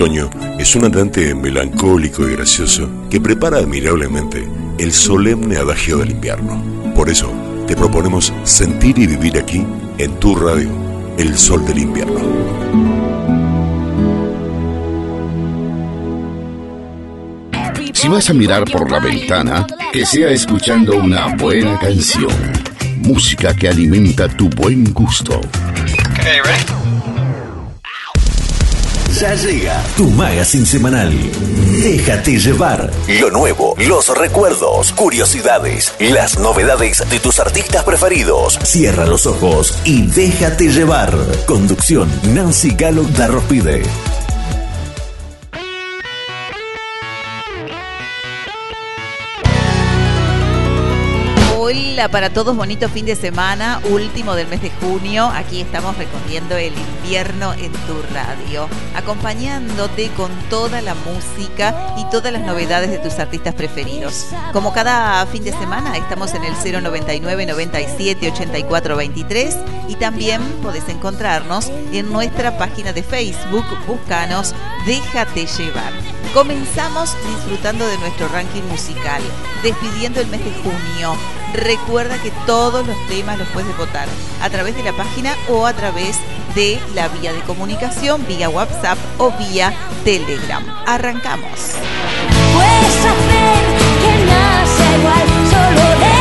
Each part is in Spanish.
Toño es un andante melancólico y gracioso que prepara admirablemente el solemne adagio del invierno. Por eso, te proponemos sentir y vivir aquí, en tu radio, el sol del invierno. Si vas a mirar por la ventana, que sea escuchando una buena canción. Música que alimenta tu buen gusto. Ya llega tu magazine semanal. Déjate llevar. Lo nuevo, los recuerdos, curiosidades, las novedades de tus artistas preferidos. Cierra los ojos y déjate llevar. Conducción Nancy Galo Darrospide. Hola para todos, bonito fin de semana, último del mes de junio. Aquí estamos recorriendo el invierno en tu radio, acompañándote con toda la música y todas las novedades de tus artistas preferidos. Como cada fin de semana, estamos en el 099 97 84 23 y también podés encontrarnos en nuestra página de Facebook. Búscanos, déjate llevar. Comenzamos disfrutando de nuestro ranking musical, despidiendo el mes de junio. Recuerda que todos los temas los puedes votar a través de la página o a través de la vía de comunicación, vía WhatsApp o vía Telegram. Arrancamos. Déjate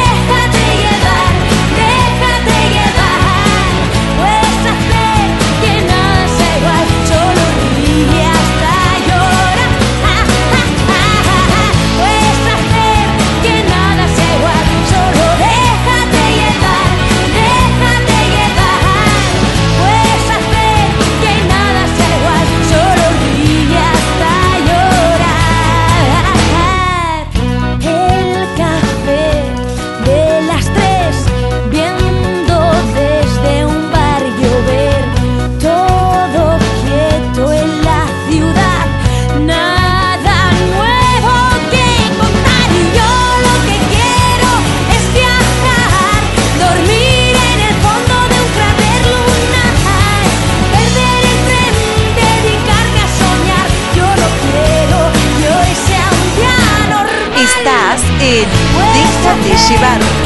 Déjate llevar.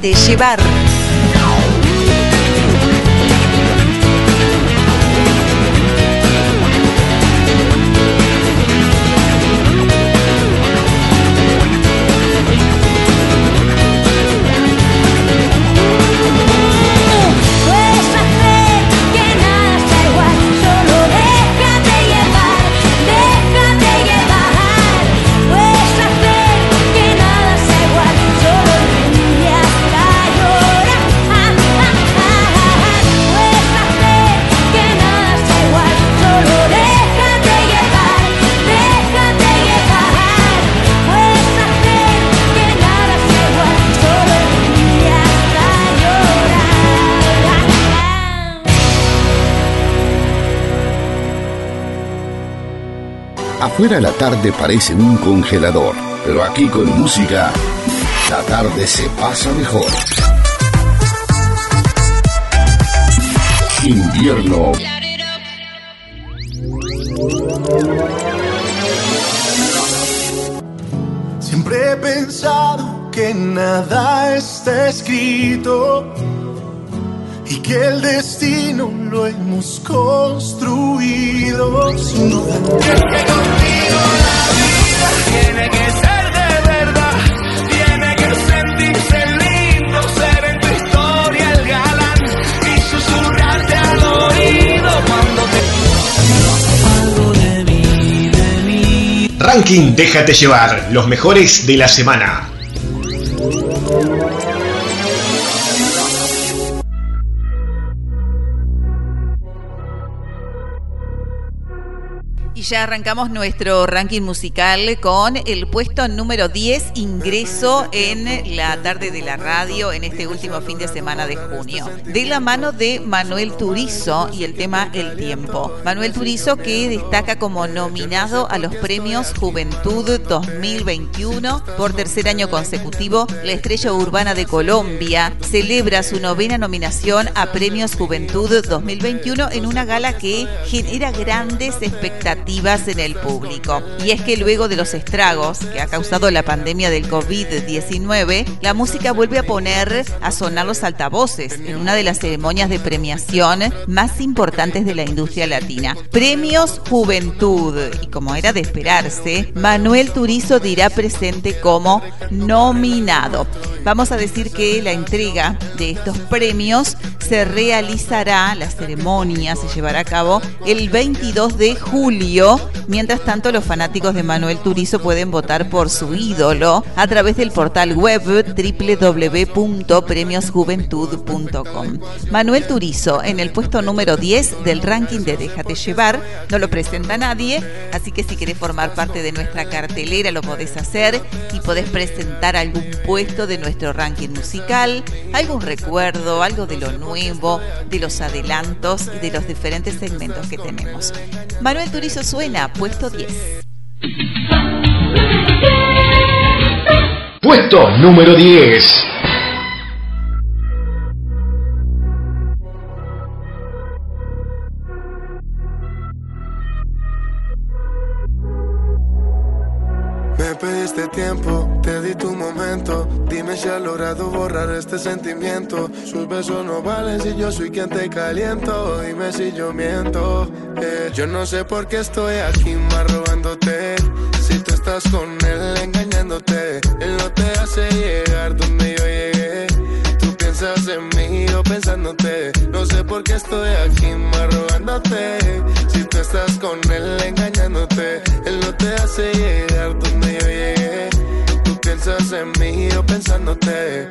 Déjate llevar. Afuera la tarde parece un congelador, pero aquí con música, la tarde se pasa mejor. Invierno. Siempre he pensado que nada está escrito y que el destino lo hemos construido. Sin duda. Ranking Déjate llevar, los mejores de la semana. Ya arrancamos nuestro ranking musical con el puesto número 10, ingreso en la tarde de la radio en este último fin de semana de junio. De la mano de Manuel Turizo y el tema El Tiempo. Manuel Turizo que destaca como nominado a los premios Juventud 2021 por tercer año consecutivo. La estrella urbana de Colombia celebra su novena nominación a premios Juventud 2021 en una gala que genera grandes expectativas en el público. Y es que luego de los estragos que ha causado la pandemia del COVID-19, la música vuelve a poner a sonar los altavoces en una de las ceremonias de premiación más importantes de la industria latina. Premios Juventud. Y como era de esperarse, Manuel Turizo dirá presente como nominado. Vamos a decir que la entrega de estos premios se realizará, la ceremonia se llevará a cabo el 22 de julio Mientras tanto, los fanáticos de Manuel Turizo pueden votar por su ídolo a través del portal web www.premiosjuventud.com. Manuel Turizo en el puesto número 10 del ranking de Déjate llevar, no lo presenta nadie, así que si querés formar parte de nuestra cartelera lo podés hacer y podés presentar algún puesto de nuestro ranking musical, algún recuerdo, algo de lo nuevo, de los adelantos y de los diferentes segmentos que tenemos. Manuel Turizo suena, puesto 10. Puesto número 10. Pediste tiempo, te di tu momento. Dime si has logrado borrar este sentimiento. Sus besos no valen si yo soy quien te caliento. Dime si yo miento. eh. Yo no sé por qué estoy aquí más robándote. Si tú estás con él engañándote, él no te hace llegar donde yo llegué. Tú piensas en mí pensándote. No sé por qué estoy aquí más robándote. Si tú estás con él engañándote, él no te hace llegar donde yo llegué. Tú piensas en mí o pensándote.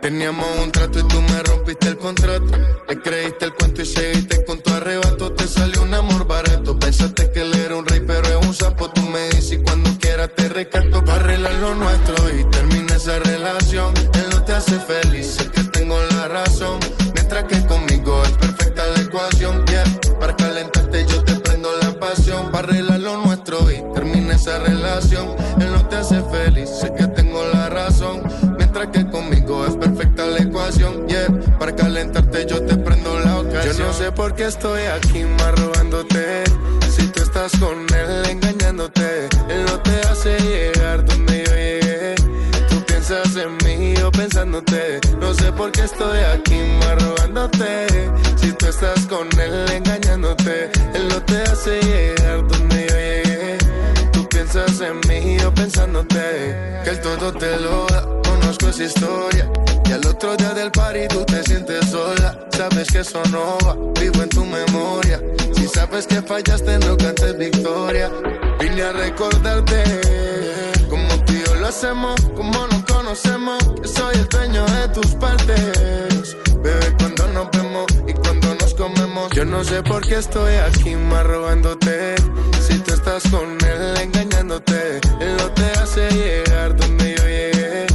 Teníamos un trato y tú me rompiste el contrato. Le creíste el cuento y seguiste con tu arrebato. Te salió un amor barato. Pensaste que él era un rey, pero es un sapo. Tú me dices cuando quieras te recato para arreglar lo nuestro y termina esa relación. Él no te hace feliz, esa relación. Él no te hace feliz, sé que tengo la razón. Mientras que conmigo es perfecta la ecuación. Yeah, para calentarte yo te prendo la ocasión. Yo no sé por qué estoy aquí más robándote. Si tú estás con él engañándote, él no te hace llegar donde yo llegué. Tú piensas en mí o pensándote. No sé por qué estoy aquí más robándote. Si tú estás con él engañándote, él no te hace llegar donde yo llegué. Piensas en mí o pensándote. Que el todo te lo da. Conozco esa historia. Y al otro día del party tú te sientes sola. Sabes que eso no va. Vivo en tu memoria. Si sabes que fallaste, no cantes victoria. Vine a recordarte. Como tú y yo lo hacemos, como nos conocemos. Que soy el dueño de tus partes. Bebé, cuando nos vemos y cuando nos Yo no sé por qué estoy aquí más robándote. Si tú estás con él engañándote, él no te hace llegar donde yo llegué.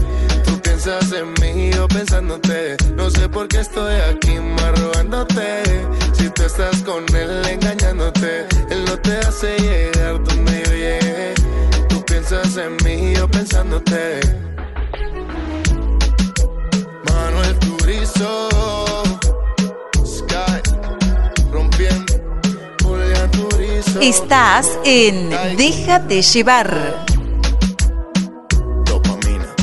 Tú piensas en mí o pensándote. No sé por qué estoy aquí más robándote. Si tú estás con él engañándote, él no te hace llegar donde yo llegué. Tú piensas en mí o pensándote. Manuel Turizo, Estás en Déjate llevar. Dopamina,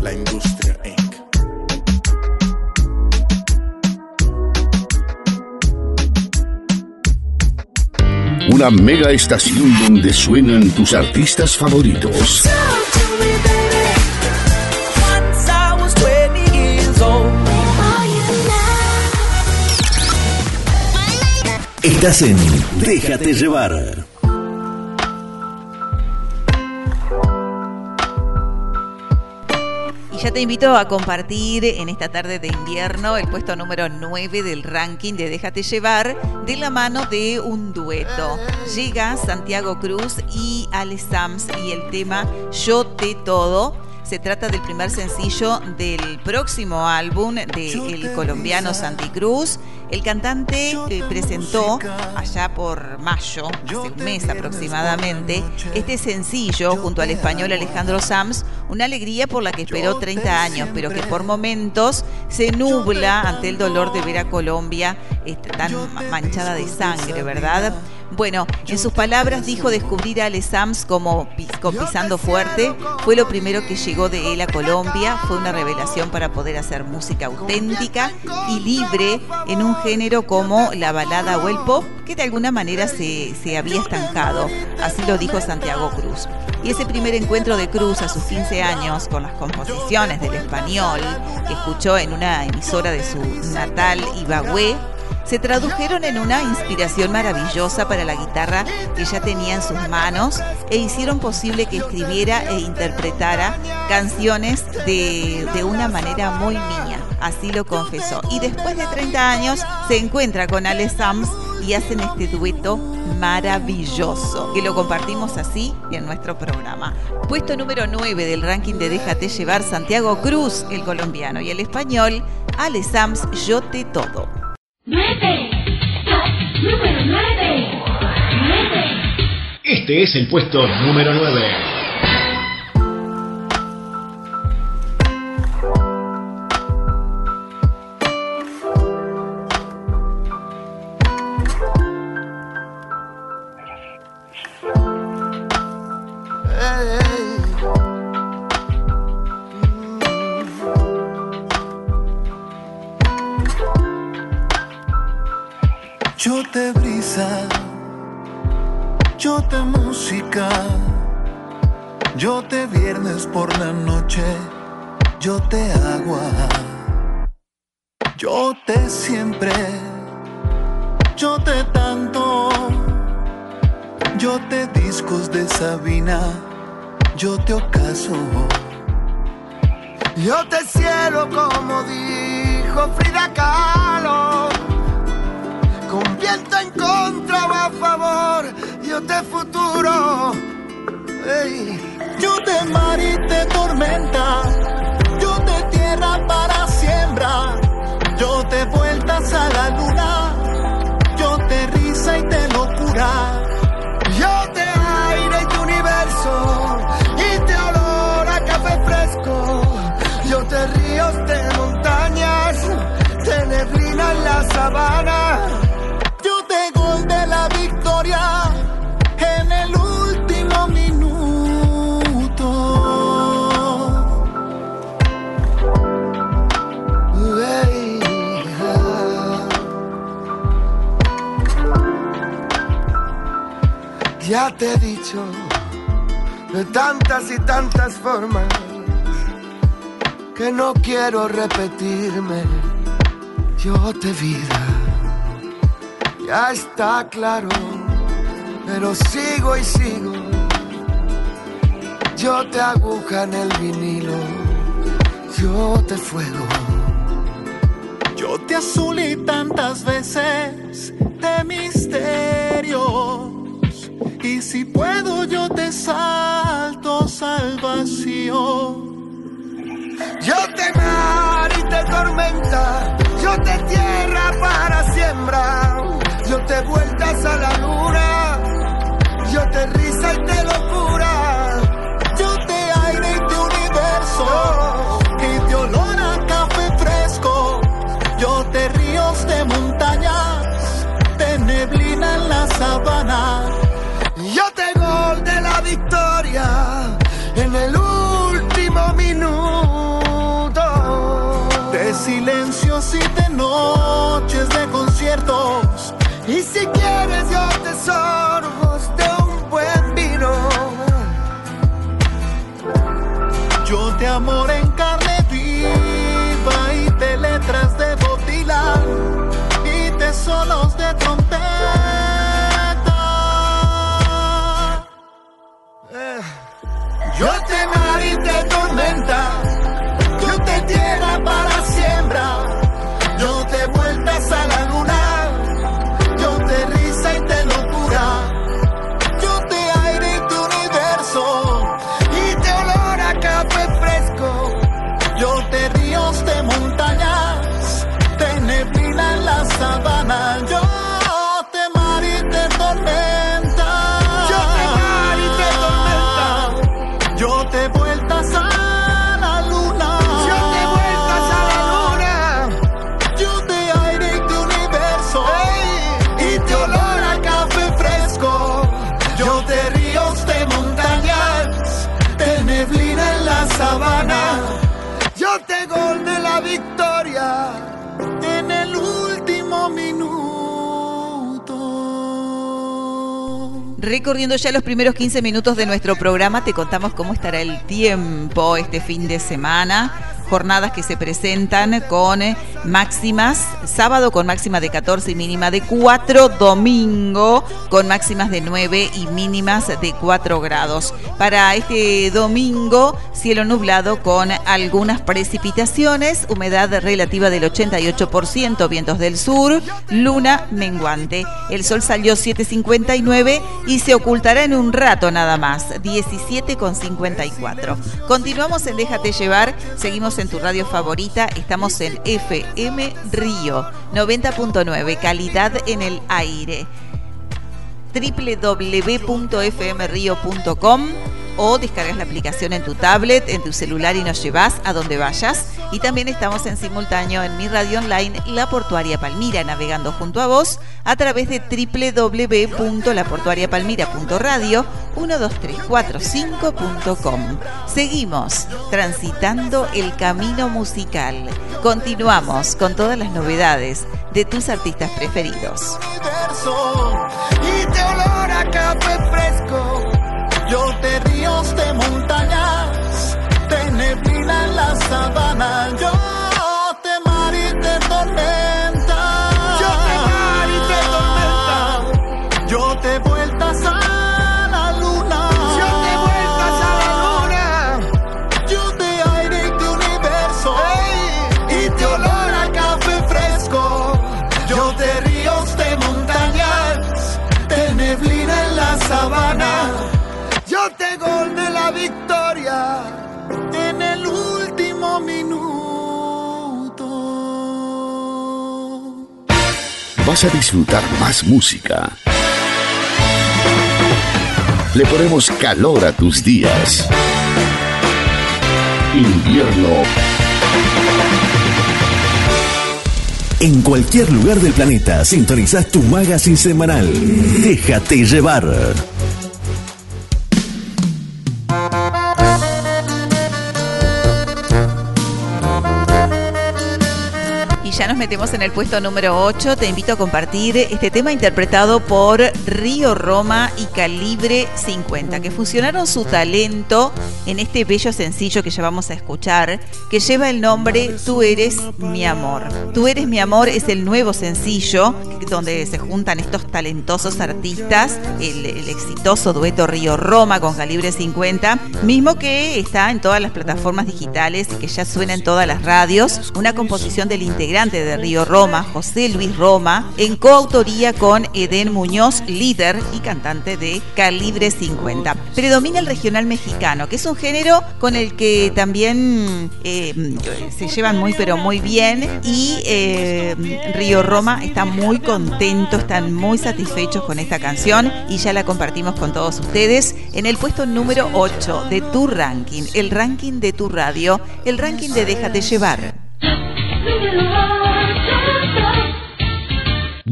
la industria Inc. Una mega estación donde suenan tus artistas favoritos. Estás en Déjate llevar. Y ya te invito a compartir en esta tarde de invierno el puesto número 9 del ranking de Déjate llevar de la mano de un dueto. Llega Santiago Cruz y Ale Sams y el tema Yo te todo se trata del primer sencillo del próximo álbum del colombiano Santi Cruz. El cantante presentó allá por mayo, hace un mes aproximadamente, este sencillo junto al español Alejandro Sams, una alegría por la que esperó 30 años, pero que por momentos se nubla ante el dolor de ver a Colombia este, tan manchada de sangre, ¿verdad? Bueno, en sus palabras dijo descubrir a Ale Sams como pisando fuerte. Fue lo primero que llegó de él a Colombia. Fue una revelación para poder hacer música auténtica y libre en un género como la balada o el pop, que de alguna manera se, se había estancado. Así lo dijo Santiago Cruz. Y ese primer encuentro de Cruz a sus 15 años con las composiciones del español que escuchó en una emisora de su natal Ibagüe se tradujeron en una inspiración maravillosa para la guitarra que ya tenía en sus manos e hicieron posible que escribiera e interpretara canciones de, una manera muy mía, así lo confesó. Y después de 30 años se encuentra con Ale Sams y hacen este dueto maravilloso, que lo compartimos así en nuestro programa. Puesto número 9 del ranking de Déjate llevar Santiago Cruz, el colombiano, y el español, Ale Sams, Yo te todo. 9. Top número 9. 9. Este es el puesto número 9. Claro, pero sigo y sigo. Yo te aguja en el vinilo, yo te fuego. Yo te azulí tantas veces de misterios. Y si puedo, yo te salto salvación. Yo te mar y te tormenta, yo te yo te vueltas a la luna, yo te risa y te locura, yo te aire y te universo, y te olor a café fresco, yo te ríos de montañas, te neblina en la sabana, Recorriendo ya los primeros 15 minutos de nuestro programa, te contamos cómo estará el tiempo este fin de semana. Jornadas que se presentan con eh, máximas, sábado con máxima de 14 y mínima de 4, domingo con máximas de 9 y mínimas de 4 grados. Para este domingo, cielo nublado con algunas precipitaciones, humedad relativa del 88%, vientos del sur, luna menguante. El sol salió 7.59 y se ocultará en un rato nada más, 17.54. Continuamos en Déjate llevar, seguimos en tu radio favorita, estamos en FM Río 90.9, calidad en el aire www.fmrio.com o descargas la aplicación en tu tablet, en tu celular y nos llevas a donde vayas. Y también estamos en simultáneo en mi radio online La Portuaria Palmira, navegando junto a vos a través de www.laportuariapalmira.radio 12345.com. Seguimos transitando el camino musical. Continuamos con todas las novedades de tus artistas preferidos. Universo y te olor a café fresco. Yo te ríos de montañas, te neblina en la sabana. Yo A disfrutar más música. Le ponemos calor a tus días. Invierno En cualquier lugar del planeta sintonizás tu magazine semanal. Déjate llevar. Metemos en el puesto número 8. Te invito a compartir este tema interpretado por Río Roma y Calibre 50, que fusionaron su talento en este bello sencillo que ya vamos a escuchar, que lleva el nombre Tú eres mi amor. Tú eres mi amor es el nuevo sencillo donde se juntan estos talentosos artistas, el, el exitoso dueto Río Roma con Calibre 50, mismo que está en todas las plataformas digitales y que ya suena en todas las radios, una composición del integrante de Río Roma, José Luis Roma, en coautoría con Eden Muñoz, líder y cantante de Calibre 50. Predomina el regional mexicano, que es un género con el que también eh, se llevan muy pero muy bien y eh, Río Roma está muy contento, están muy satisfechos con esta canción y ya la compartimos con todos ustedes en el puesto número 8 de tu ranking, el ranking de tu radio, el ranking de Déjate llevar.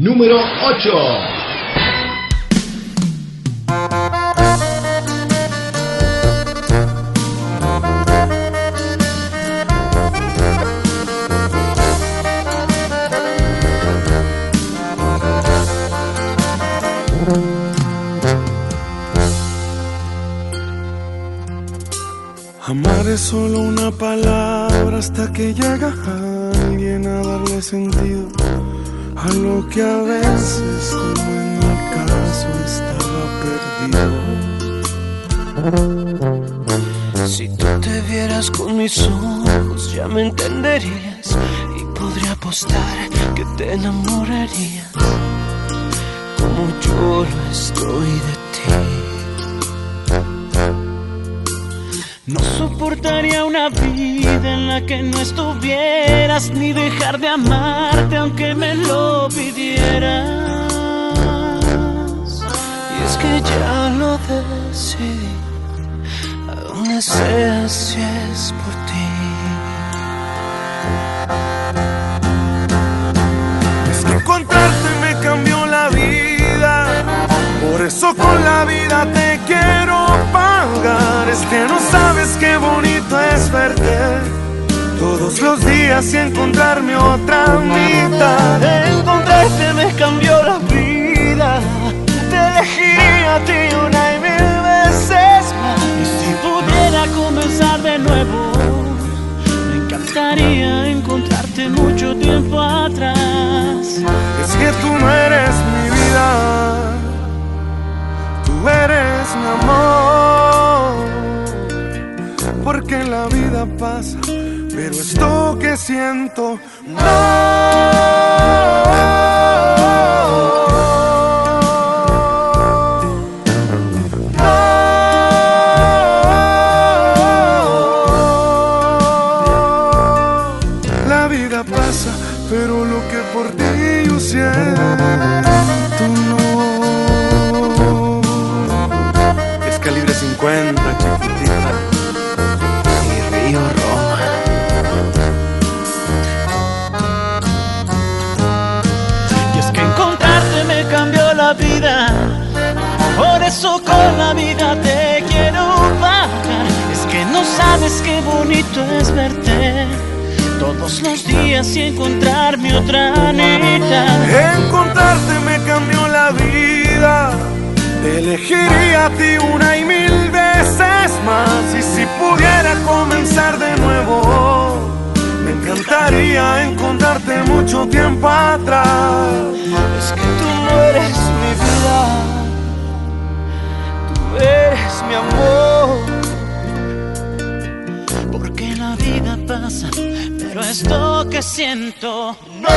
Número 8. Amar es solo una palabra hasta que llega alguien a darle sentido a lo que a veces, como en mi caso, estaba perdido. Si tú te vieras con mis ojos, ya me entenderías y podría apostar que te enamorarías como yo lo estoy de ti. No soportaría una vida en la que no estuvieras ni dejar de amarte aunque me lo pidieras. Y es que ya lo decidí, a es por ti. Eso con la vida te quiero pagar. Es que no sabes qué bonito es verte todos los días y encontrarme otra mitad. Encontrarte me cambió la vida. Te elegiría a ti una y mil veces más. Y si pudiera comenzar de nuevo, me encantaría encontrarte mucho tiempo atrás. Es que tú no eres mi vida, eres mi amor. Porque la vida pasa, pero esto que siento no. Días y encontrarme otra mitad. Encontrarte me cambió la vida. Te elegiría a ti una y mil veces más. Y si pudiera comenzar de nuevo, me encantaría encontrarte mucho tiempo atrás. Es que tú no eres mi vida, tú eres mi amor. Porque la vida pasa, pero esto que siento no.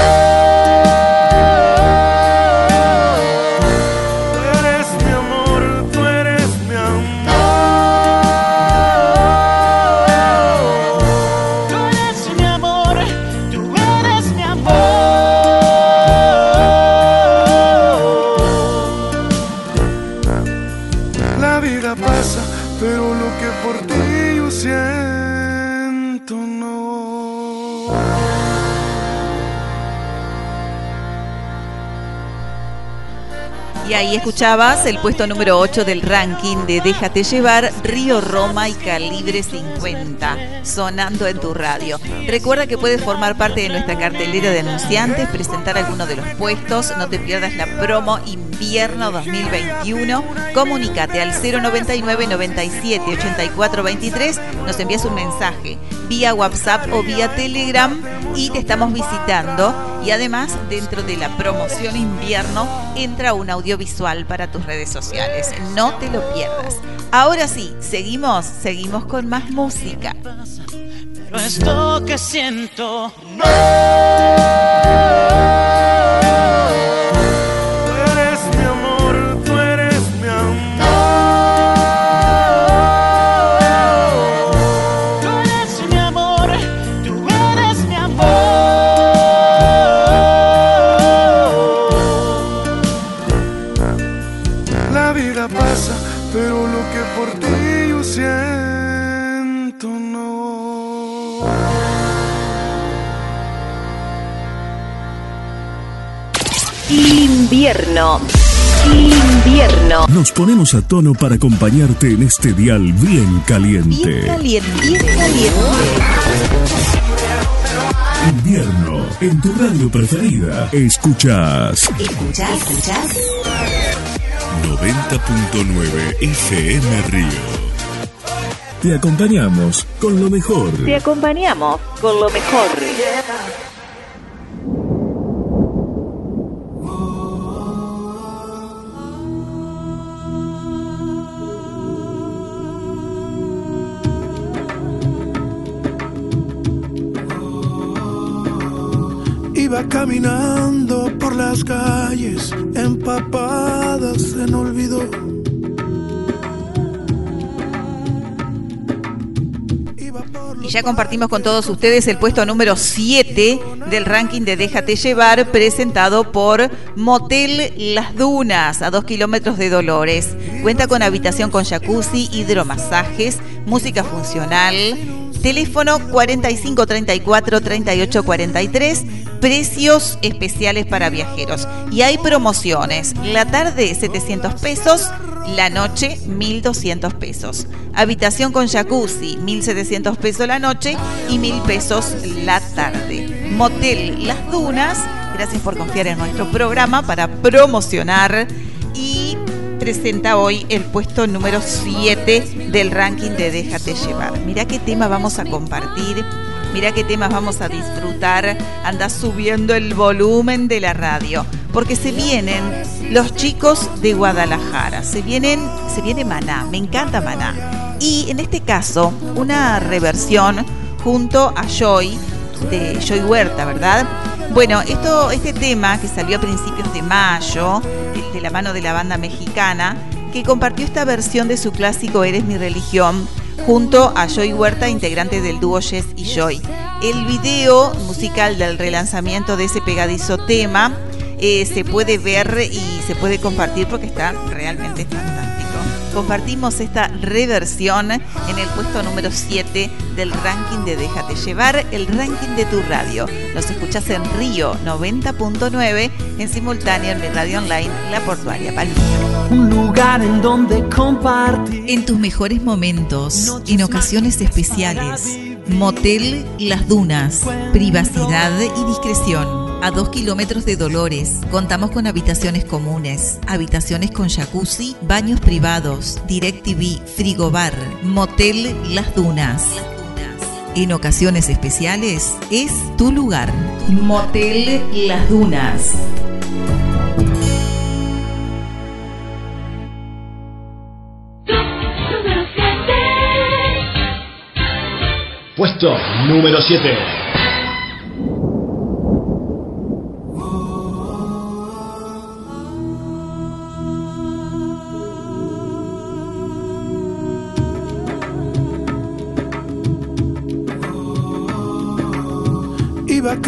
Escuchabas el puesto número 8 del ranking de Déjate llevar, Río Roma y Calibre 50, sonando en tu radio. Recuerda que puedes formar parte de nuestra cartelera de anunciantes, presentar alguno de los puestos, no te pierdas la promo invierno 2021. Comunícate al 099 97 84 23, nos envías un mensaje vía WhatsApp o vía Telegram y te estamos visitando. Y además, dentro de la promoción invierno, entra un audiovisual para tus redes sociales. No te lo pierdas. Ahora sí, seguimos, seguimos con más música. Pero esto que siento no. Invierno. Invierno. Nos ponemos a tono para acompañarte en este dial bien caliente. Bien caliente, bien caliente. Invierno, en tu radio preferida. Escuchas Escuchás, escuchás. 90.9 FM Río. Te acompañamos con lo mejor. Te acompañamos con lo mejor. Iba caminando por las calles empapadas en olvido. ya compartimos con todos ustedes el puesto número 7 del ranking de Déjate Llevar, presentado por Motel Las Dunas, a 2 kilómetros de Dolores. Cuenta con habitación con jacuzzi, hidromasajes, música funcional. Teléfono 4534 3843, precios especiales para viajeros. Y hay promociones. La tarde 700 pesos, la noche 1200 pesos. Habitación con jacuzzi 1700 pesos la noche y 1000 pesos la tarde. Motel Las Dunas, gracias por confiar en nuestro programa para promocionar y presenta hoy el puesto número 7 del ranking de Déjate llevar. Mira qué tema vamos a compartir. Mira qué temas vamos a disfrutar. Anda subiendo el volumen de la radio. Porque se vienen los chicos de Guadalajara. Se vienen, se viene Maná. Me encanta Maná. Y en este caso, una reversión junto a Joy, de Joy Huerta, ¿verdad? Bueno, esto, este tema que salió a principios de mayo, de la mano de la banda mexicana, que compartió esta versión de su clásico Eres mi religión junto a Joy Huerta, integrante del dúo Jess y Joy. El video musical del relanzamiento de ese pegadizo tema eh, se puede ver y se puede compartir porque está realmente fantástico. Compartimos esta reversión en el puesto número 7 del ranking de Déjate Llevar, el ranking de tu radio. Nos escuchas en Río 90.9, en simultáneo en mi radio online, La Portuaria Palmira. Un lugar en donde compartir. En tus mejores momentos, en ocasiones especiales, Motel Las Dunas, privacidad y discreción. A dos kilómetros de Dolores, contamos con habitaciones comunes, habitaciones con jacuzzi, baños privados, DirecTV, frigobar, Motel Las Dunas. En ocasiones especiales es tu lugar. Motel Las Dunas. Puesto número 7.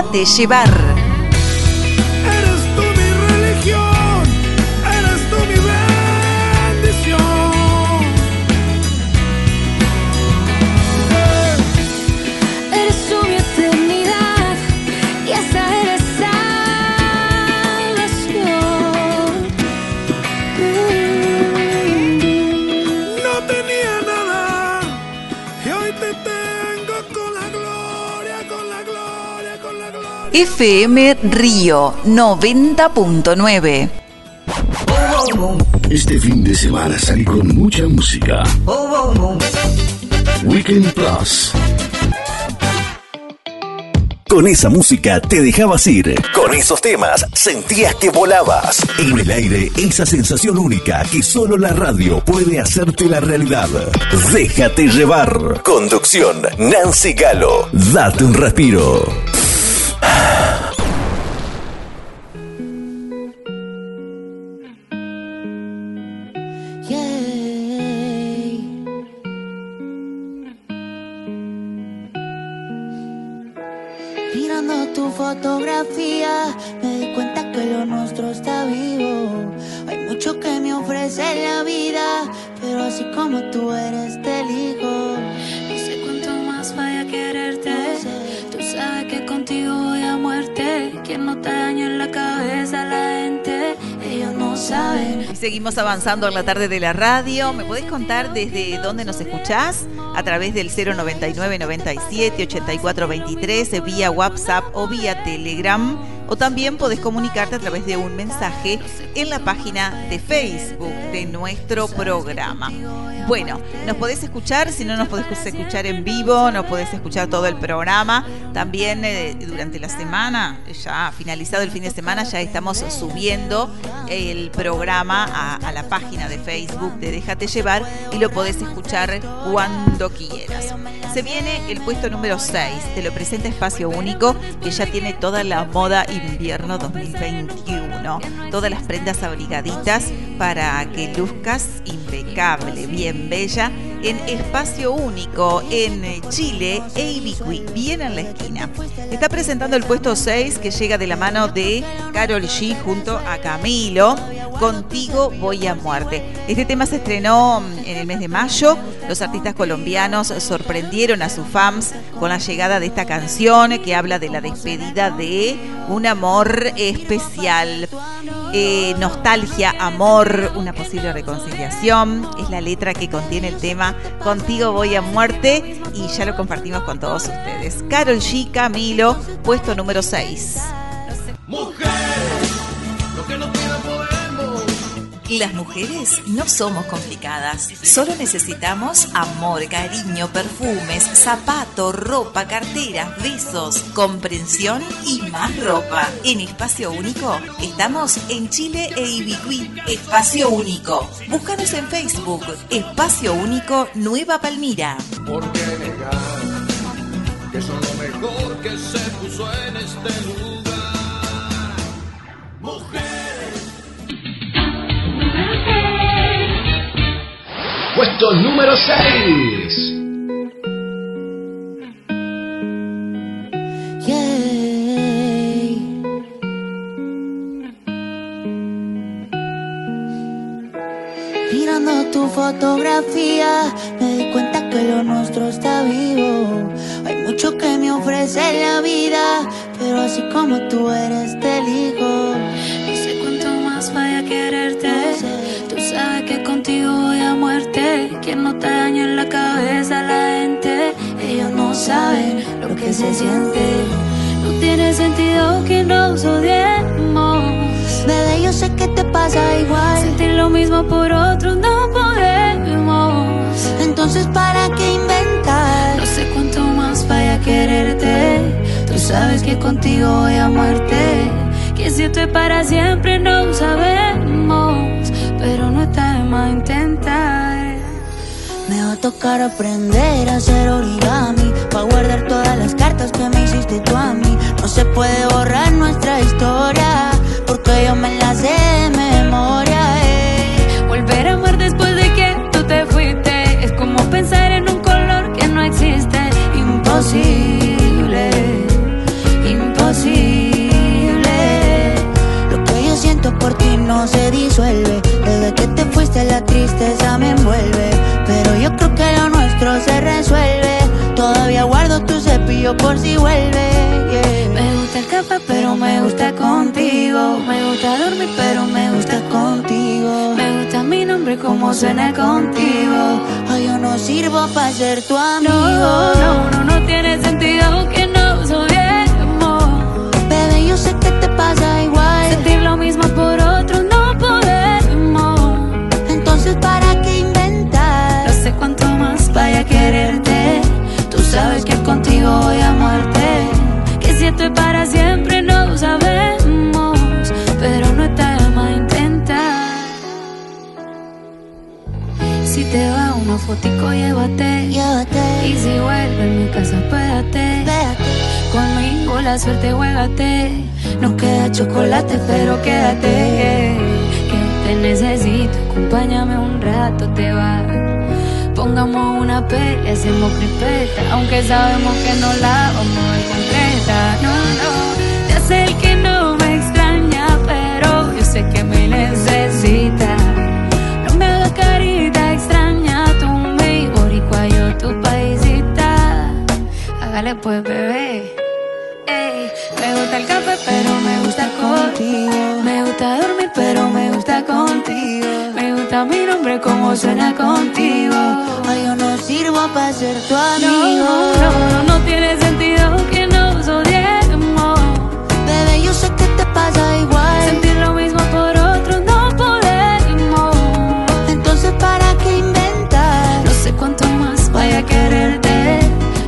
Déjate llevar. FM Río 90.9. Este fin de semana salí con mucha música. Weekend Plus. Con esa música te dejabas ir. Con esos temas sentías que volabas. En el aire, esa sensación única que solo la radio puede hacerte la realidad. Déjate llevar. Conducción, Nancy Galo. Date un respiro. Avanzando en la tarde de la radio. ¿Me podés contar desde dónde nos escuchás? A través del 099 97 84 23, vía WhatsApp o vía Telegram. O también podés comunicarte a través de un mensaje en la página de Facebook de nuestro programa. Bueno, nos podés escuchar, si no nos podés escuchar en vivo, nos podés escuchar todo el programa. También eh, durante la semana, ya finalizado el fin de semana, ya estamos subiendo el programa a, la página de Facebook de Déjate Llevar y lo podés escuchar cuando quieras. Se viene el puesto número 6, te lo presenta Espacio Único, que ya tiene toda la moda invierno 2021. Todas las prendas abrigaditas para que luzcas impecable, bien bella, en Espacio Único, en Chile e Ibiqui, bien en la esquina. Está presentando el puesto 6 que llega de la mano de Carol G junto a Camilo. Contigo voy a muerte. Este tema se estrenó mm, en el mes de mayo. Los artistas colombianos sorprendieron a sus fans con la llegada de esta canción que habla de la despedida de un amor especial. Eh, nostalgia, amor, una posible reconciliación. Es la letra que contiene el tema Contigo voy a muerte y ya lo compartimos con todos ustedes. Carol G, Camilo, puesto número 6. Las mujeres no somos complicadas, solo necesitamos amor, cariño, perfumes, zapato, ropa, carteras, besos, comprensión y más ropa. En Espacio Único estamos en Chile e Ibiquí. Espacio Único. Búscanos en Facebook. Espacio Único Nueva Palmira. ¿Por qué negar que lo mejor que se puso en este lugar? Puesto número 6. Mirando tu fotografía, me di cuenta que lo nuestro está vivo. Hay mucho que me ofrece la vida, pero así como tú eres, te elijo. No sé cuánto más vaya a quererte. Contigo voy a muerte. Quien no te daño en la cabeza la gente. Ellos no saben lo que se siente. No tiene sentido que nos odiemos. Bebé, yo sé que te pasa igual. Sentir lo mismo por otros no podemos. Entonces, ¿para qué inventar? No sé cuánto más vaya a quererte. Tú sabes que contigo voy a muerte. Que si esto es para siempre no sabemos. Pero no está me va a tocar aprender a hacer origami Pa' guardar todas las cartas que me hiciste tú a mí. No se puede borrar nuestra historia Porque yo me la sé de memoria. Eh. Volver a amar después de que tú te fuiste Es como pensar en un color que no existe. Imposible, imposible. Lo que yo siento por ti no se disuelve la tristeza me envuelve. Pero yo creo que lo nuestro se resuelve. Todavía guardo tu cepillo por si vuelve. yeah. Me gusta el café, pero me gusta contigo. Me gusta dormir, pero me gusta contigo. Me gusta mi nombre, como suena contigo. Ay, yo no sirvo para ser tu amigo. No, no, no, no tiene sentido que nos odiemos. Bebé, yo sé que te pasa igual. Vaya a quererte. Tú sabes que contigo voy a muerte. Que si esto es para siempre no sabemos. Pero no está de más intentar. Si te va una fotico, llévate. Llévate. Y si vuelve en mi casa, espérate. Conmigo la suerte, juégate. No queda chocolate, pero quédate. Que te necesito, acompáñame un rato, te va. Pongamos una pelea, hacemos crepeta. Aunque sabemos que no la vamos a ver completa. No, no, te hace el que no me extraña, pero yo sé que me necesita. No me hagas carita extraña, tú mi boricua, yo tu paisita. Hágale pues, bebé. Me gusta el café, pero me gusta contigo. Me gusta dormir, pero me gusta contigo. Gusta mi nombre, como suena contigo. Ay, yo no sirvo para ser tu amigo. No, no, no, no tiene sentido que nos odiemos. Bebé, yo sé que te pasa igual. Sentir lo mismo por otro no podemos. Entonces, ¿para qué inventar? No sé cuánto más vaya a quererte.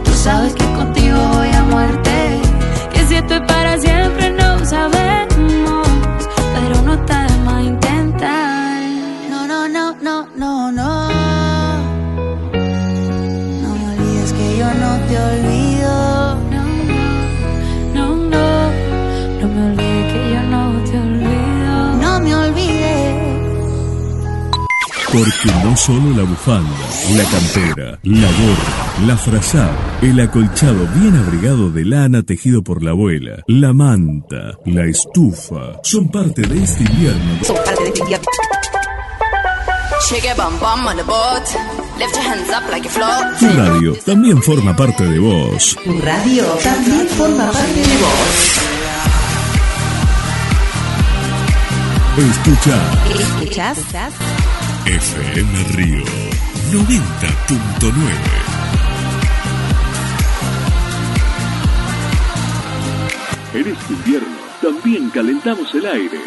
Tú sabes que contigo voy a muerte. Que si esto es para siempre no sabemos. Porque no solo la bufanda, la campera, la gorra, la frazada, el acolchado bien abrigado de lana tejido por la abuela, la manta, la estufa, son parte de este invierno. Son parte de este invierno. Tu radio también forma parte de vos. Tu radio también forma parte de vos. Escucha ¿Escuchás? FM Río 90.9. En este invierno también calentamos el aire.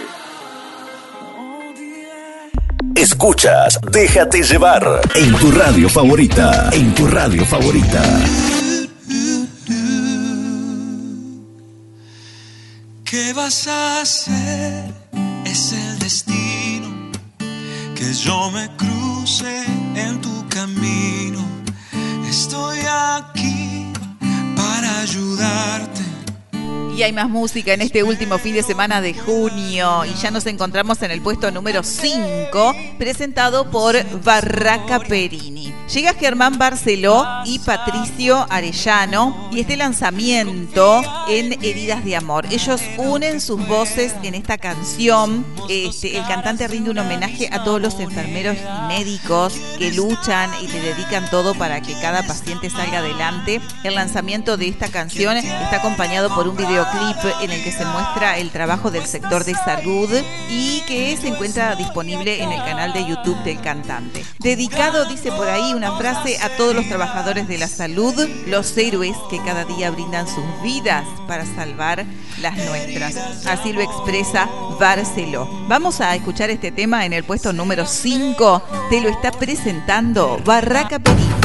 Escuchas Déjate llevar en tu radio favorita. En tu radio favorita. ¿Qué vas a hacer? Es el destino que yo me cruce en tu camino. Estoy aquí para ayudarte. Y hay más música en este último fin de semana de junio. Y ya nos encontramos en el puesto número 5, presentado por Barraca Perini. Llega Germán Barceló y Patricio Arellano y este lanzamiento en Heridas de Amor. Ellos unen sus voces en esta canción. Este, el cantante rinde un homenaje a todos los enfermeros y médicos que luchan y le dedican todo para que cada paciente salga adelante. El lanzamiento de esta canción está acompañado por un videoclip en el que se muestra el trabajo del sector de salud y que se encuentra disponible en el canal de YouTube del cantante. Dedicado, dice por ahí, una frase a todos los trabajadores de la salud, los héroes que cada día brindan sus vidas para salvar las nuestras. Así lo expresa Barceló. Vamos a escuchar este tema en el puesto número 5. Te lo está presentando Barraca Perini.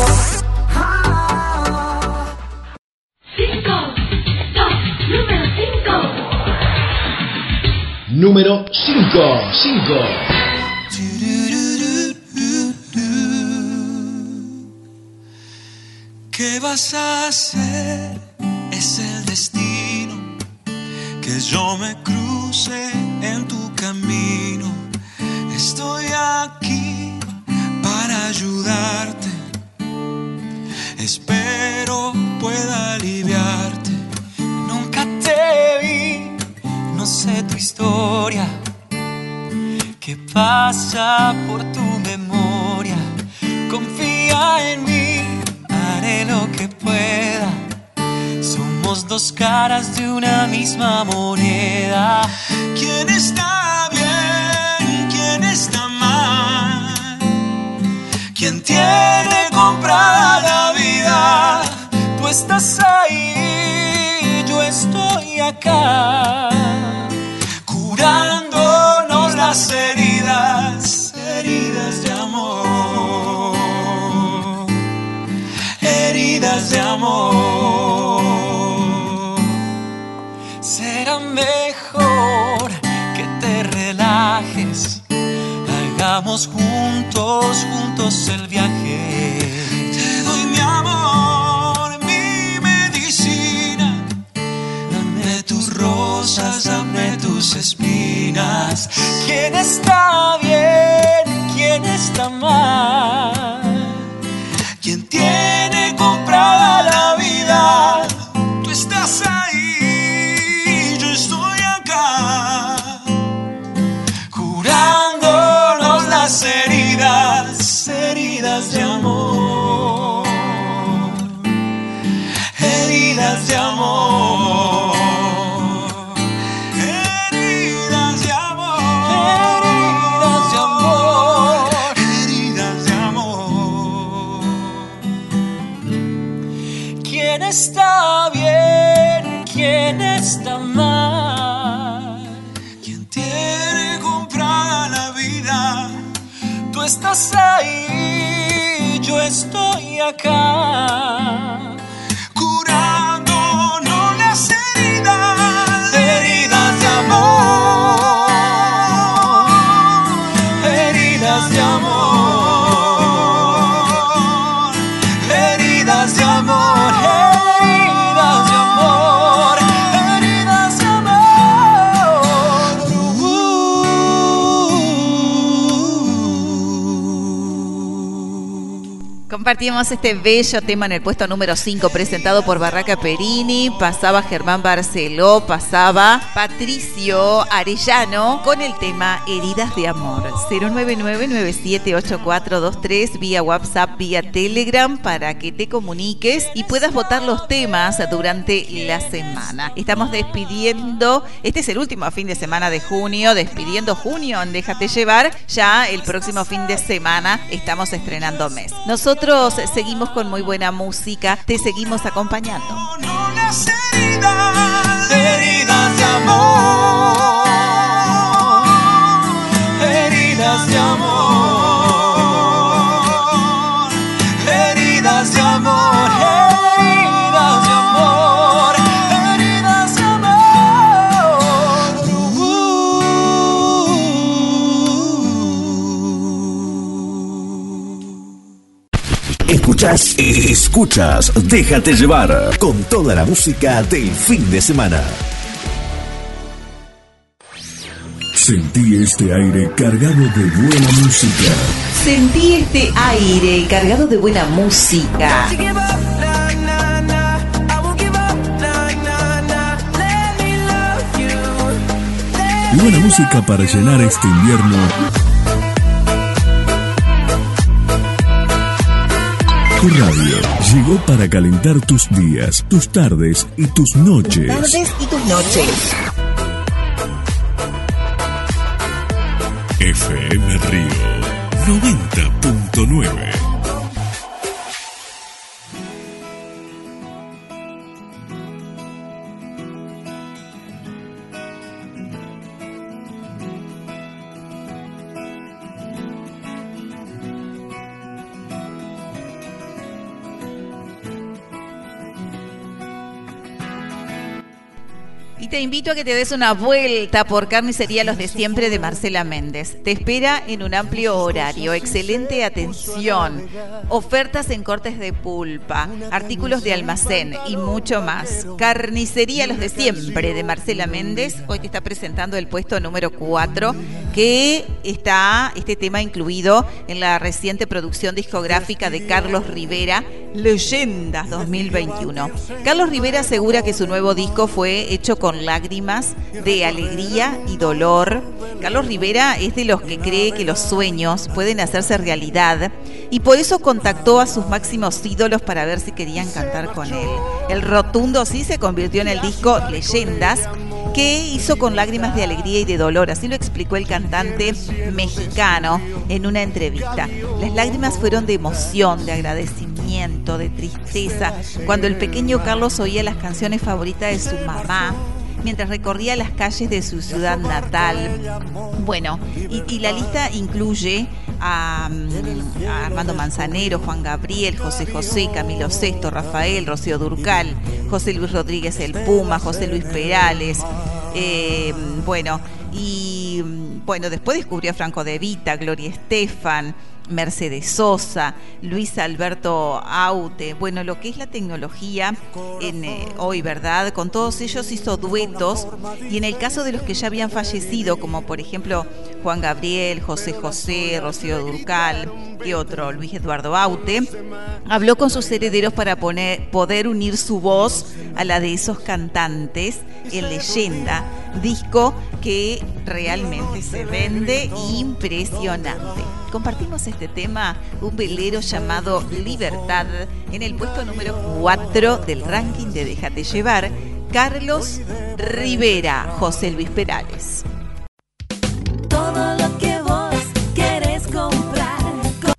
número 5. 5. ¿Qué vas a hacer? Es el destino que yo me cruce en tu camino. Estoy aquí para ayudarte. Espero pueda aliviar historia. ¿Qué pasa por tu memoria? Confía en mí, haré lo que pueda. Somos dos caras de una misma moneda. ¿Quién está bien? ¿Quién está mal? ¿Quién tiene comprada la vida? Tú estás ahí, yo estoy acá. Curándonos las heridas, heridas de amor. Heridas de amor. Será mejor que te relajes. Hagamos juntos, juntos el viaje. Dame tus espinas. ¿Quién está bien? ¿Quién está mal? ¿Quién tiene comprada la vida? Tú estás ahí, yo estoy acá. Curándonos las heridas, heridas de amor. Estás ahí, yo estoy acá. Curándonos Compartimos este bello tema en el puesto número 5 presentado por Barraca Perini, pasaba Germán Barceló, pasaba Patricio Arellano con el tema Heridas de Amor. 099-978423 vía WhatsApp, vía Telegram para que te comuniques y puedas votar los temas durante la semana. Estamos despidiendo, este es el último fin de semana de junio, despidiendo junio Déjate Llevar, ya el próximo fin de semana estamos estrenando mes. Nosotros seguimos con muy buena música, te seguimos acompañando. Escuchas, déjate llevar con toda la música del fin de semana. Sentí este aire cargado de buena música. Sentí este aire cargado de buena música. Buena música para llenar este invierno. Tu radio llegó para calentar tus días, tus tardes y tus noches. Tardes y tus noches. FM Río 90.9. invito a que te des una vuelta por Carnicería Los de Siempre de Marcela Méndez. Te espera en un amplio horario, excelente atención, ofertas en cortes de pulpa, artículos de almacén y mucho más. Carnicería Los de Siempre de Marcela Méndez hoy te está presentando el puesto número 4 que está este tema incluido en la reciente producción discográfica de Carlos Rivera, Leyendas 2021. Carlos Rivera asegura que su nuevo disco fue hecho con lágrimas de alegría y dolor. Carlos Rivera es de los que cree que los sueños pueden hacerse realidad y por eso contactó a sus máximos ídolos para ver si querían cantar con él. El rotundo sí se convirtió en el disco Leyendas que hizo con lágrimas de alegría y de dolor, así lo explicó el cantante mexicano en una entrevista. Las lágrimas fueron de emoción, de agradecimiento, de tristeza, cuando el pequeño Carlos oía las canciones favoritas de su mamá mientras recorría las calles de su ciudad natal. Bueno, y, la lista incluye a, mm, a Armando Manzanero, Juan Gabriel, José José, Camilo Sesto, Rafael, Rocío Durcal, José Luis Rodríguez el Puma, José Luis Perales, eh, bueno, y mm, bueno, después descubrió a Franco De Vita, Gloria Estefan, Mercedes Sosa, Luis Alberto Aute, bueno, lo que es la tecnología en, eh, hoy, ¿verdad? Con todos ellos hizo duetos y en el caso de los que ya habían fallecido, como por ejemplo Juan Gabriel, José José, Rocío Durcal y otro, Luis Eduardo Aute, habló con sus herederos para poner, poder unir su voz a la de esos cantantes en leyenda, disco que realmente se vende impresionante. Compartimos este tema, un velero llamado Libertad, en el puesto número 4 del ranking de Déjate llevar, Carlos Rivera, José Luis Perales.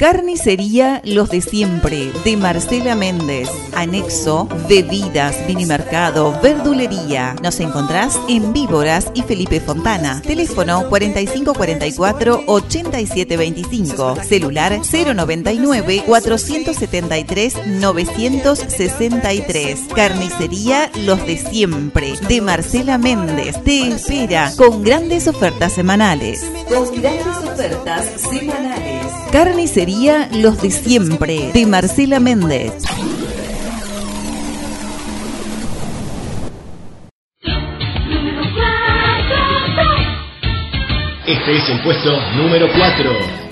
Carnicería Los de Siempre, de Marcela Méndez. Anexo, bebidas, minimercado, verdulería. Nos encontrás en Víboras y Felipe Fontana. Teléfono 4544-8725. Celular 099-473-963. Carnicería Los de Siempre, de Marcela Méndez. Te espera con grandes ofertas semanales. Con grandes ofertas semanales. Carnicería Los de Siempre, de Marcela Méndez. Este es el puesto número 4.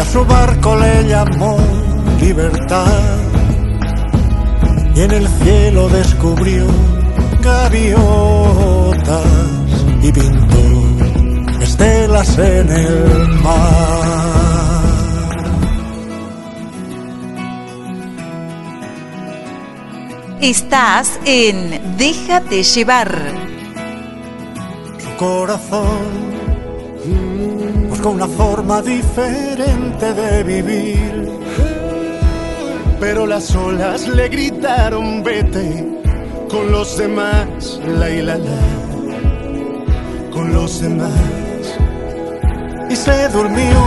y a su barco le llamó libertad y en el cielo descubrió gaviotas y pintó estelas en el mar. Estás en Déjate llevar. Su corazón buscó una forma diferente de vivir. Pero las olas le gritaron vete con los demás, la y la la, con los demás. Y se durmió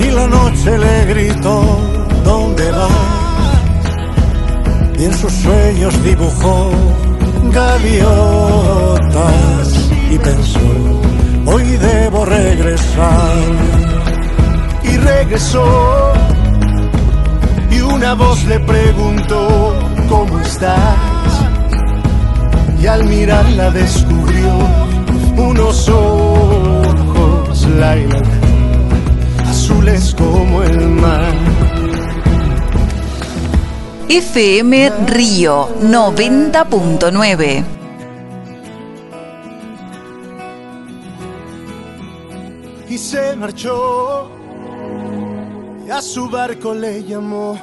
y la noche le gritó, dónde vas. Y en sus sueños dibujó gaviotas y pensó, hoy debo regresar. Y regresó y una voz le preguntó, ¿cómo estás? Y al mirarla descubrió unos ojos, Laila, azules como el mar. FM Río 90.9. marchó y a su barco le llamó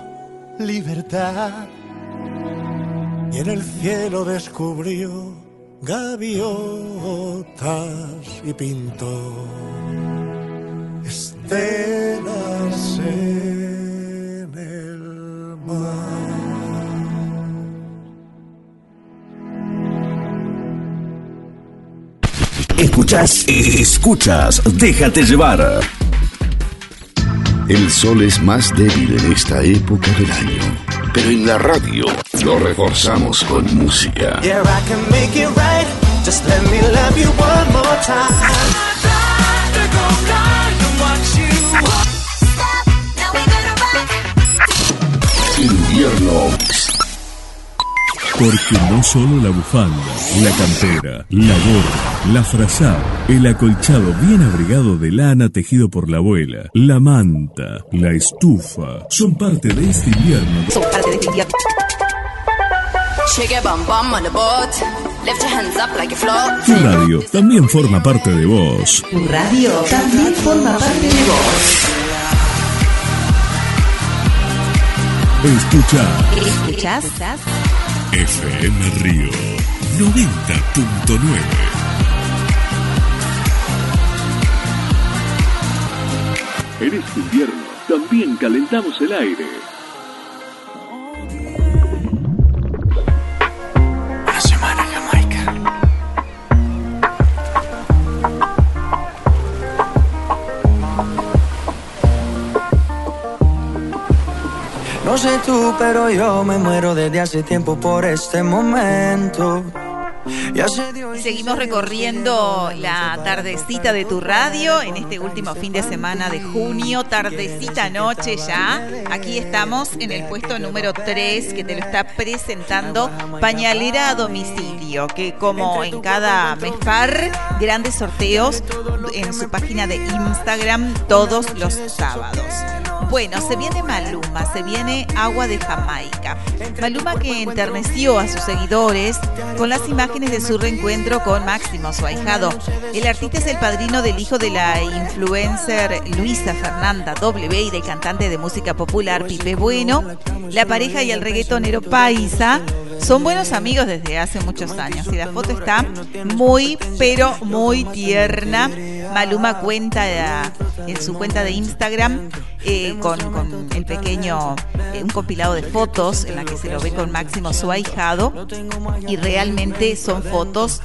libertad. Y en el cielo descubrió gaviotas y pintó estelas Escuchas, escuchas, déjate llevar. El sol es más débil en esta época del año, pero en la radio lo reforzamos con música. Yeah, I can make it right. Just let me love you one more time. Invierno Porque no solo la bufanda, la campera, la gorra, la frazada, el acolchado bien abrigado de lana tejido por la abuela, la manta, la estufa, son parte de este invierno. Son parte de este invierno. Tu radio también forma parte de vos. Tu radio también forma parte de vos. Escucha ¿Escuchás? FM Río 90.9. En este invierno también calentamos el aire. No sé tú, pero yo me muero desde hace tiempo por este momento. Y seguimos recorriendo la tardecita de tu radio en este último fin de semana de junio, tardecita noche ya. Aquí estamos en el puesto número 3 que te lo está presentando Pañalera a domicilio, que como en cada mes par, grandes sorteos en su página de Instagram todos los sábados. Bueno, se viene Maluma, se viene Agua de Jamaica. Maluma que enterneció a sus seguidores con las imágenes de su reencuentro con Máximo, su ahijado. El artista es el padrino del hijo de la influencer Luisa Fernanda W y del cantante de música popular Pipe Bueno. La pareja y el reggaetonero Paisa son buenos amigos desde hace muchos años y la foto está muy, pero muy tierna. Maluma cuenta eh, en su cuenta de Instagram eh, con, con el pequeño, eh, un compilado de fotos en la que se lo ve con Máximo su ahijado y realmente son fotos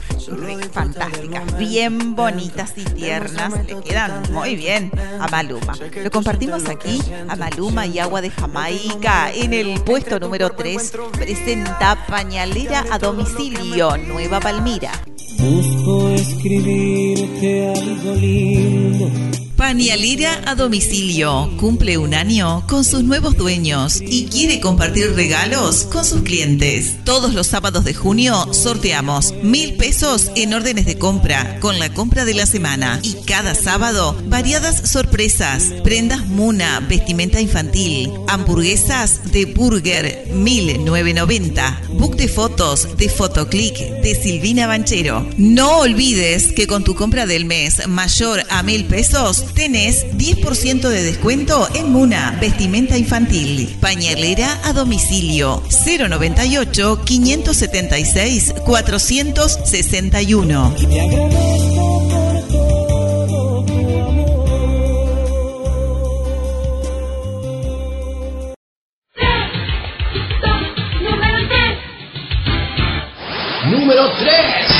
fantásticas, bien bonitas y tiernas, le quedan muy bien a Maluma. Lo compartimos aquí a Maluma y Agua de Jamaica en el puesto número 3, presenta Pañalera a domicilio, Nueva Palmira. Busco escribirte algo lindo. Pañalera a domicilio cumple un año con sus nuevos dueños y quiere compartir regalos con sus clientes. Todos los sábados de junio sorteamos mil pesos en órdenes de compra con la compra de la semana y cada sábado variadas sorpresas, prendas Muna, vestimenta infantil, hamburguesas de Burger 1990, book de fotos de Fotoclick de Silvina Banchero. No olvides que con tu compra del mes mayor a mil pesos tenés 10% de descuento en Muna, vestimenta infantil, pañalera a domicilio 098 576 461. Número 3.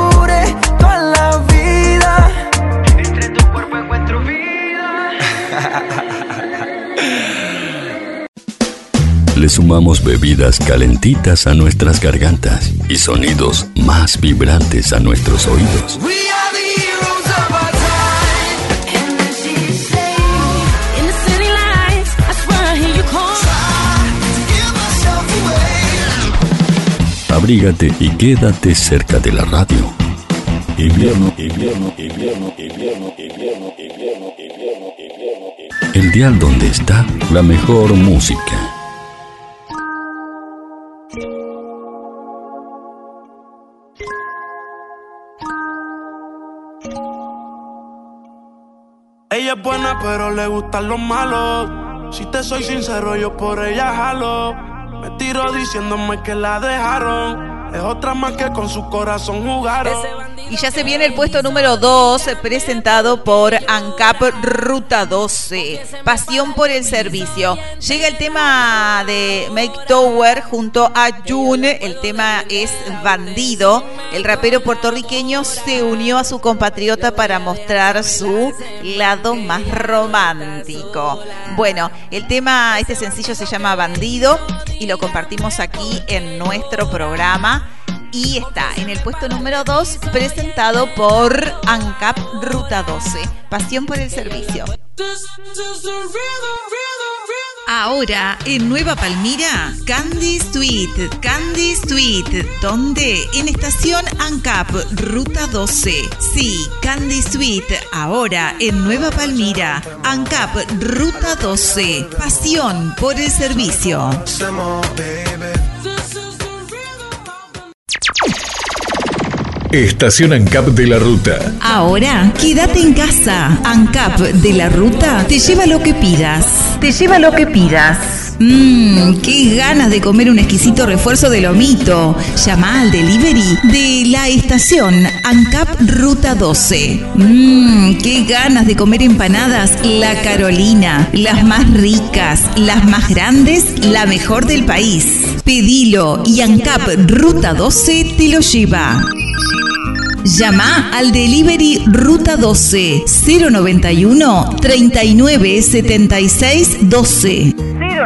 sumamos bebidas calentitas a nuestras gargantas y sonidos más vibrantes a nuestros oídos. Abrígate y quédate cerca de la radio. Invierno, invierno, invierno, invierno, invierno, invierno, invierno, invierno. El dial donde está la mejor música. Buena, pero le gustan los malos. Si te soy sincero, yo por ella jalo. Me tiro diciéndome que la dejaron. Es otra más que con su corazón jugaron. Y ya se viene el puesto número 2, presentado por ANCAP Ruta 12. Pasión por el servicio. Llega el tema de Make Tower junto a Jun. El tema es Bandido. El rapero puertorriqueño se unió a su compatriota para mostrar su lado más romántico. Bueno, el tema, este sencillo se llama Bandido y lo compartimos aquí en nuestro programa y está en el puesto número 2 presentado por ANCAP Ruta 12. Pasión por el servicio. Ahora, en Nueva Palmira, Candy Sweet, Candy Sweet, ¿dónde? En estación ANCAP, Ruta 12. Sí, Candy Sweet, ahora en Nueva Palmira, ANCAP, Ruta 12. Pasión por el servicio. Estación ANCAP de la Ruta. Ahora, quédate en casa. ANCAP de la Ruta te lleva lo que pidas. Te lleva lo que pidas. Mmm, qué ganas de comer un exquisito refuerzo de lomito. Llama al delivery de la estación ANCAP Ruta 12. Mmm, qué ganas de comer empanadas La Carolina. Las más ricas, las más grandes, la mejor del país. Pedilo y ANCAP Ruta 12 te lo lleva. Llama al delivery Ruta 12 091 39 76 12.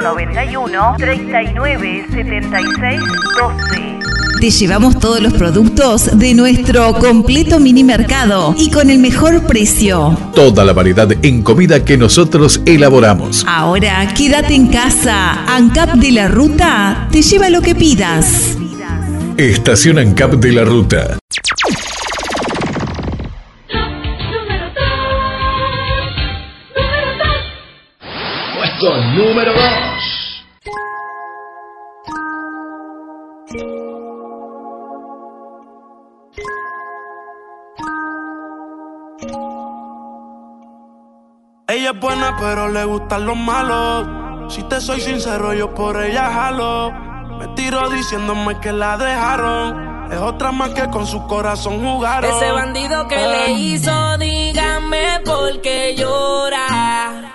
091 39 76 12. Te llevamos todos los productos de nuestro completo mini mercado y con el mejor precio. Toda la variedad en comida que nosotros elaboramos. Ahora quédate en casa. ANCAP de la Ruta te lleva lo que pidas. Estación ANCAP de la Ruta. puesto número 2. Ella es buena, pero le gustan los malos. Si te soy sincero, yo por ella jalo. Me tiro diciéndome que la dejaron. Es otra más que con su corazón jugaron. Ese bandido que le ah. hizo, dígame por qué llora.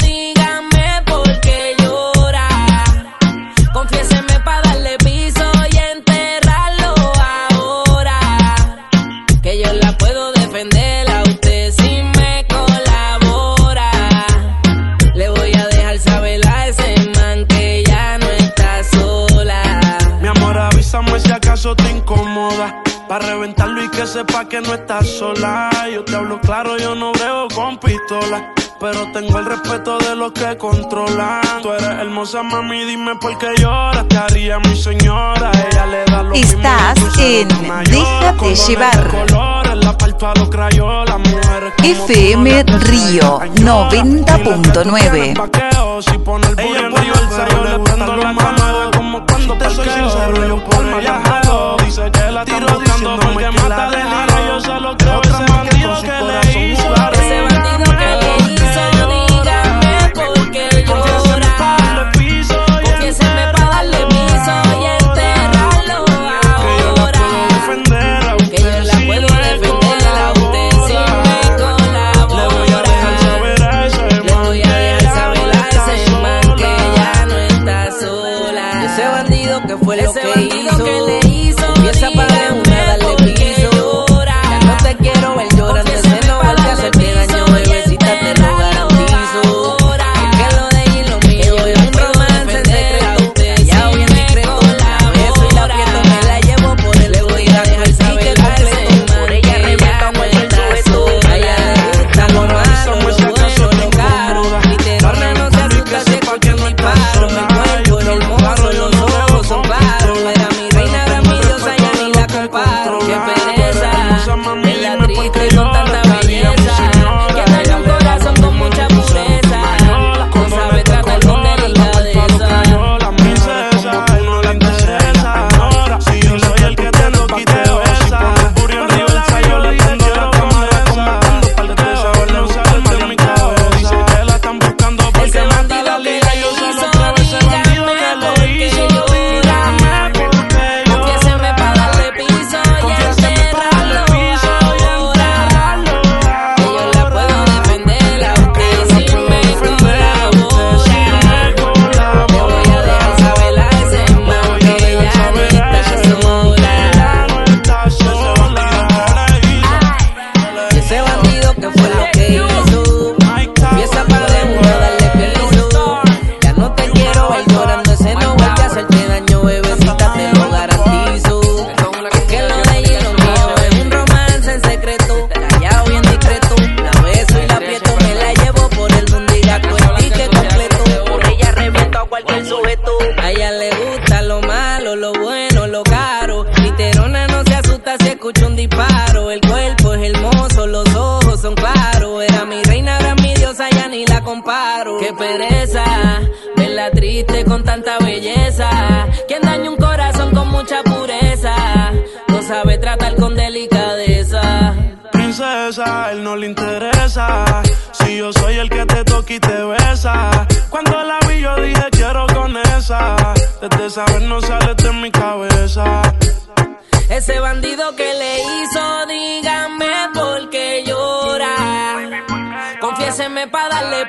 eso te incomoda. Para reventarlo y que sepa que no estás sola. Yo te hablo claro, yo no veo con pistola. Pero tengo el respeto de los que controlan. Tú eres hermosa, mami, dime por qué lloras. Te haría mi señora, ella le da lo Estás en Déjate llevar. FM Río 90.9. Cuando te soy sincero, yo por ella jalo. Dice que la están buscando porque mata de nada. Yo se lo creo.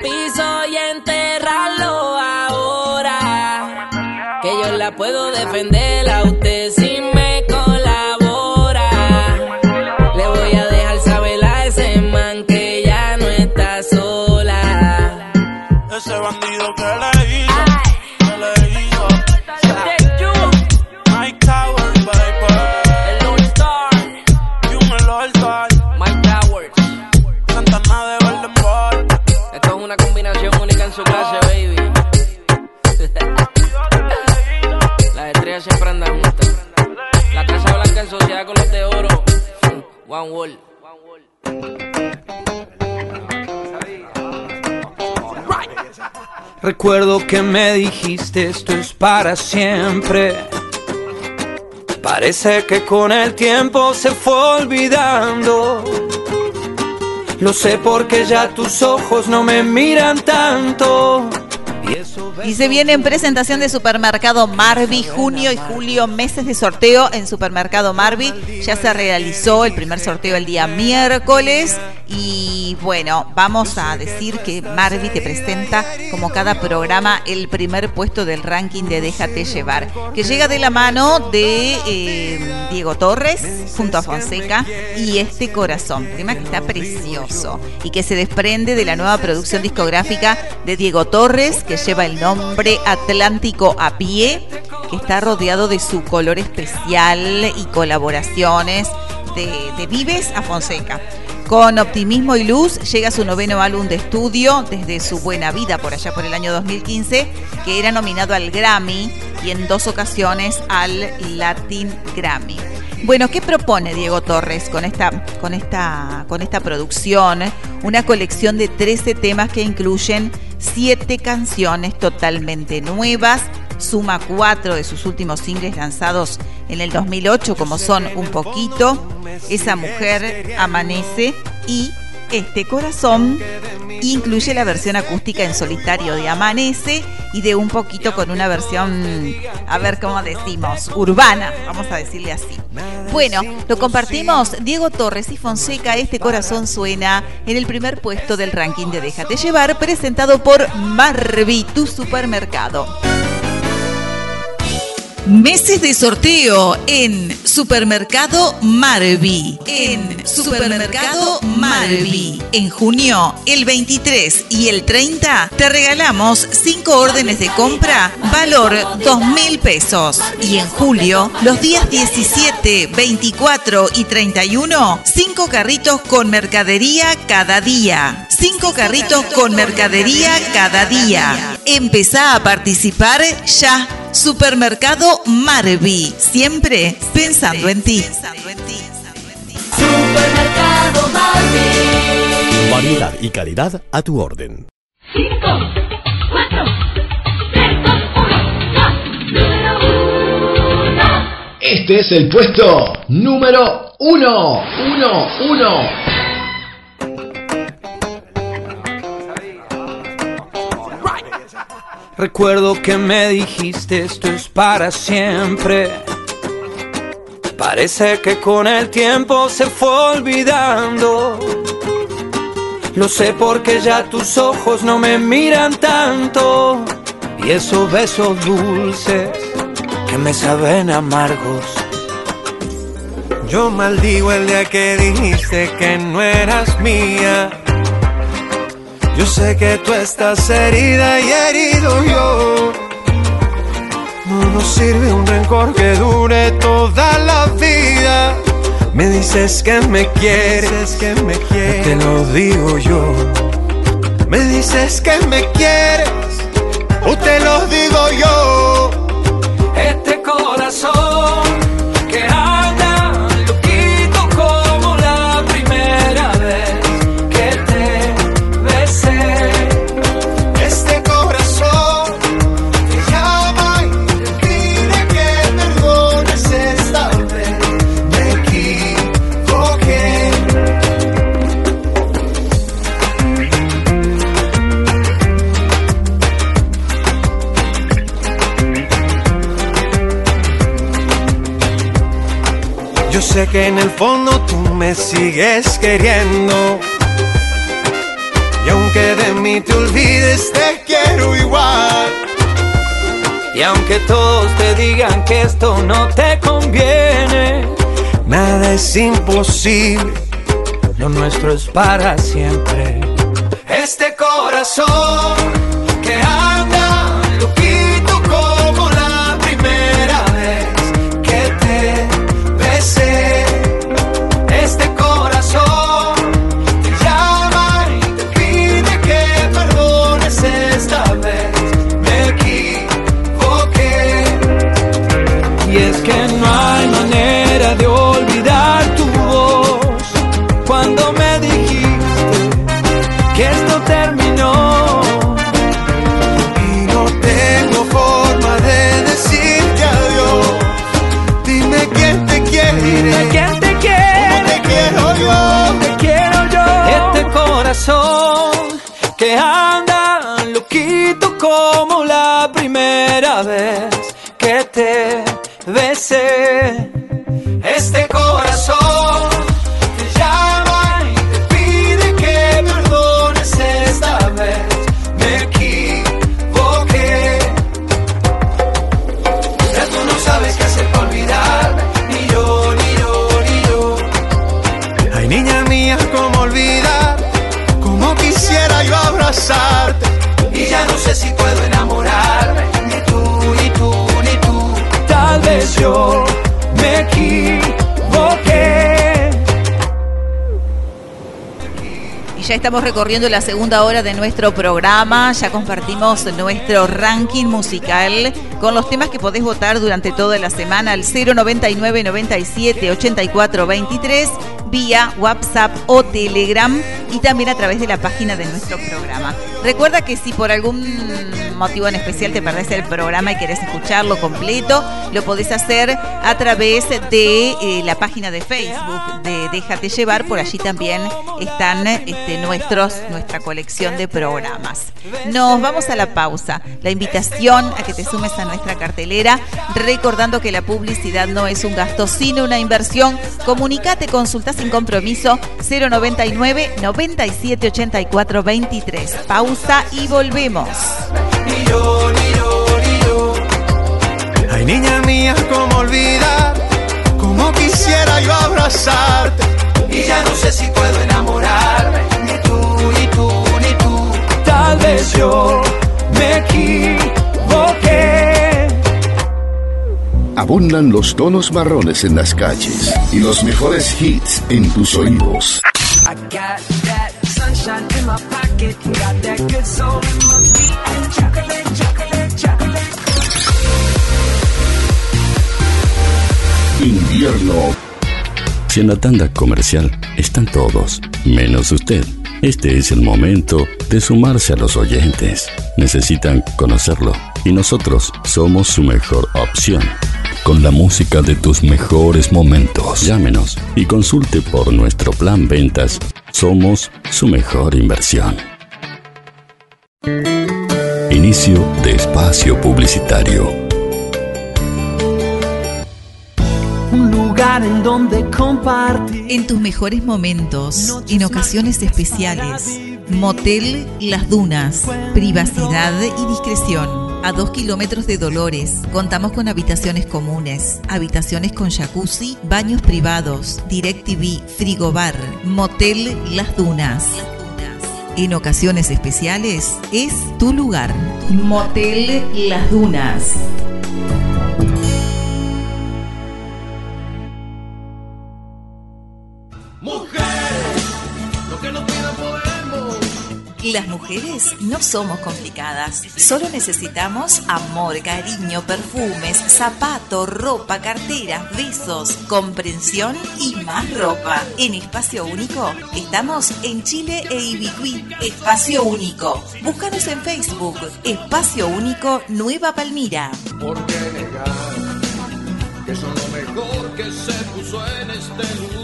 Piso y enterrarlo ahora. Que yo la puedo defender a usted que me dijiste esto es para siempre. Parece que con el tiempo se fue olvidando. Lo sé porque ya tus ojos no me miran tanto. Y se viene en presentación de Supermercado Marvi, junio y julio, meses de sorteo en Supermercado Marvi. Ya se realizó el primer sorteo el día miércoles. Y bueno, vamos a decir que Marvi te presenta, como cada programa, el primer puesto del ranking de Déjate Llevar, que llega de la mano de eh, Diego Torres junto a Fonseca y Este Corazón, tema que está precioso y que se desprende de la nueva producción discográfica de Diego Torres, que lleva el nombre Atlántico a pie, que está rodeado de su color especial y colaboraciones de, de Vives a Fonseca. Con optimismo y luz llega su noveno álbum de estudio desde su buena vida por allá por el año 2015, que era nominado al Grammy y en dos ocasiones al Latin Grammy. Bueno, ¿qué propone Diego Torres con esta, con esta, con esta producción? Una colección de 13 temas que incluyen 7 canciones totalmente nuevas, suma cuatro de sus últimos singles lanzados en el 2008, como son Un Poquito, Esa Mujer Amanece y Este Corazón. Incluye la versión acústica en solitario de Amanece y de Un Poquito con una versión, a ver cómo decimos, urbana, vamos a decirle así. Bueno, lo compartimos Diego Torres y Fonseca. Este corazón suena en el primer puesto del ranking de Déjate Llevar, presentado por Marvi, tu supermercado. Meses de sorteo en Supermercado Marvi. En Supermercado Marvi. En junio, el 23 y el 30, te regalamos 5 órdenes de compra, valor 2 mil pesos. Y en julio, los días 17, 24 y 31, 5 carritos con mercadería cada día. 5 carritos con mercadería cada día. Empezá a participar ya. Supermercado Marvi, siempre pensando en ti. Supermercado Marvi. Variedad y calidad a tu orden. 5, 4, 3, 2, 1, número 1. Este es el puesto número uno. Uno, uno. Recuerdo que me dijiste esto es para siempre. Parece que con el tiempo se fue olvidando. Lo sé porque ya tus ojos no me miran tanto. Y esos besos dulces que me saben amargos. Yo maldigo el día que dijiste que no eras mía. Yo sé que tú estás herida y herido yo. No nos sirve un rencor que dure toda la vida. Me dices que me quieres, que me quieres. Te lo digo yo. Me dices que me quieres, o te lo digo yo. Sé que en el fondo tú me sigues queriendo. Y aunque de mí te olvides, te quiero igual. Y aunque todos te digan que esto no te conviene, Nada es imposible. lo nuestro es para siempre. Este corazón estamos recorriendo la segunda hora de nuestro programa. Ya compartimos nuestro ranking musical con los temas que podés votar durante toda la semana al 099 97 84 23 vía WhatsApp o Telegram y también a través de la página de nuestro programa. Recuerda que si por algún motivo en especial te perdés el programa y querés escucharlo completo, lo podés hacer a través de eh, la página de Facebook de Déjate llevar. Por allí también están este, nuestros, nuestra colección de programas. Nos vamos a la pausa. La invitación a que te sumes a nuestra cartelera, recordando que la publicidad no es un gasto, sino una inversión. Comunicate, consulta sin compromiso 099 97 84 23. Pausa y volvemos. Yo, ni yo, ni yo. Ay, niña mía, cómo olvidar. Cómo quisiera yo abrazarte. Y ya no sé si puedo enamorarme. Ni tú, ni tú, ni tú. Tal vez yo me equivoqué. Abundan los tonos marrones en las calles y los mejores hits en tus oídos. I got that sunshine in my pocket, got that good soul Invierno. Si en la tanda comercial están todos, menos usted. Este es el momento de sumarse a los oyentes. Necesitan conocerlo y nosotros somos su mejor opción. Con la música de tus mejores momentos. Llámenos y consulte por nuestro plan ventas. Somos su mejor inversión. Inicio de espacio publicitario. Un lugar en donde compartir. En tus mejores momentos, en ocasiones especiales. Motel Las Dunas. Privacidad y discreción. A dos kilómetros de Dolores, contamos con habitaciones comunes, habitaciones con jacuzzi, baños privados, DirecTV, frigobar, Motel Las Dunas. En ocasiones especiales es tu lugar. Motel Las Dunas. Las mujeres no somos complicadas, solo necesitamos amor, cariño, perfumes, zapato, ropa, carteras, besos, comprensión y más ropa. En Espacio Único estamos en Chile e Ibicuí. Espacio Único. Búscanos en Facebook. Espacio Único Nueva Palmira. ¿Por qué negar que son lo mejor que se puso en este lugar?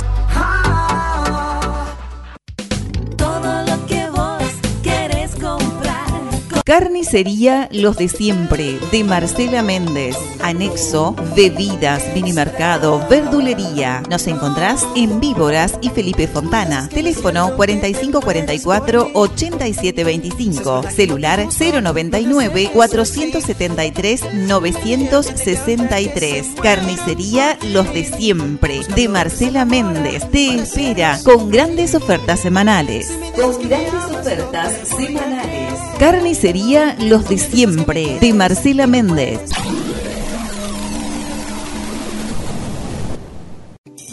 Carnicería Los de Siempre, de Marcela Méndez. Anexo, bebidas, minimercado, verdulería. Nos encontrás en Víboras y Felipe Fontana. Teléfono 4544-8725. Celular 099-473-963. Carnicería Los de Siempre, de Marcela Méndez. Te espera con grandes ofertas semanales. Con grandes ofertas semanales. Carnicería Los de Siempre, de Marcela Méndez.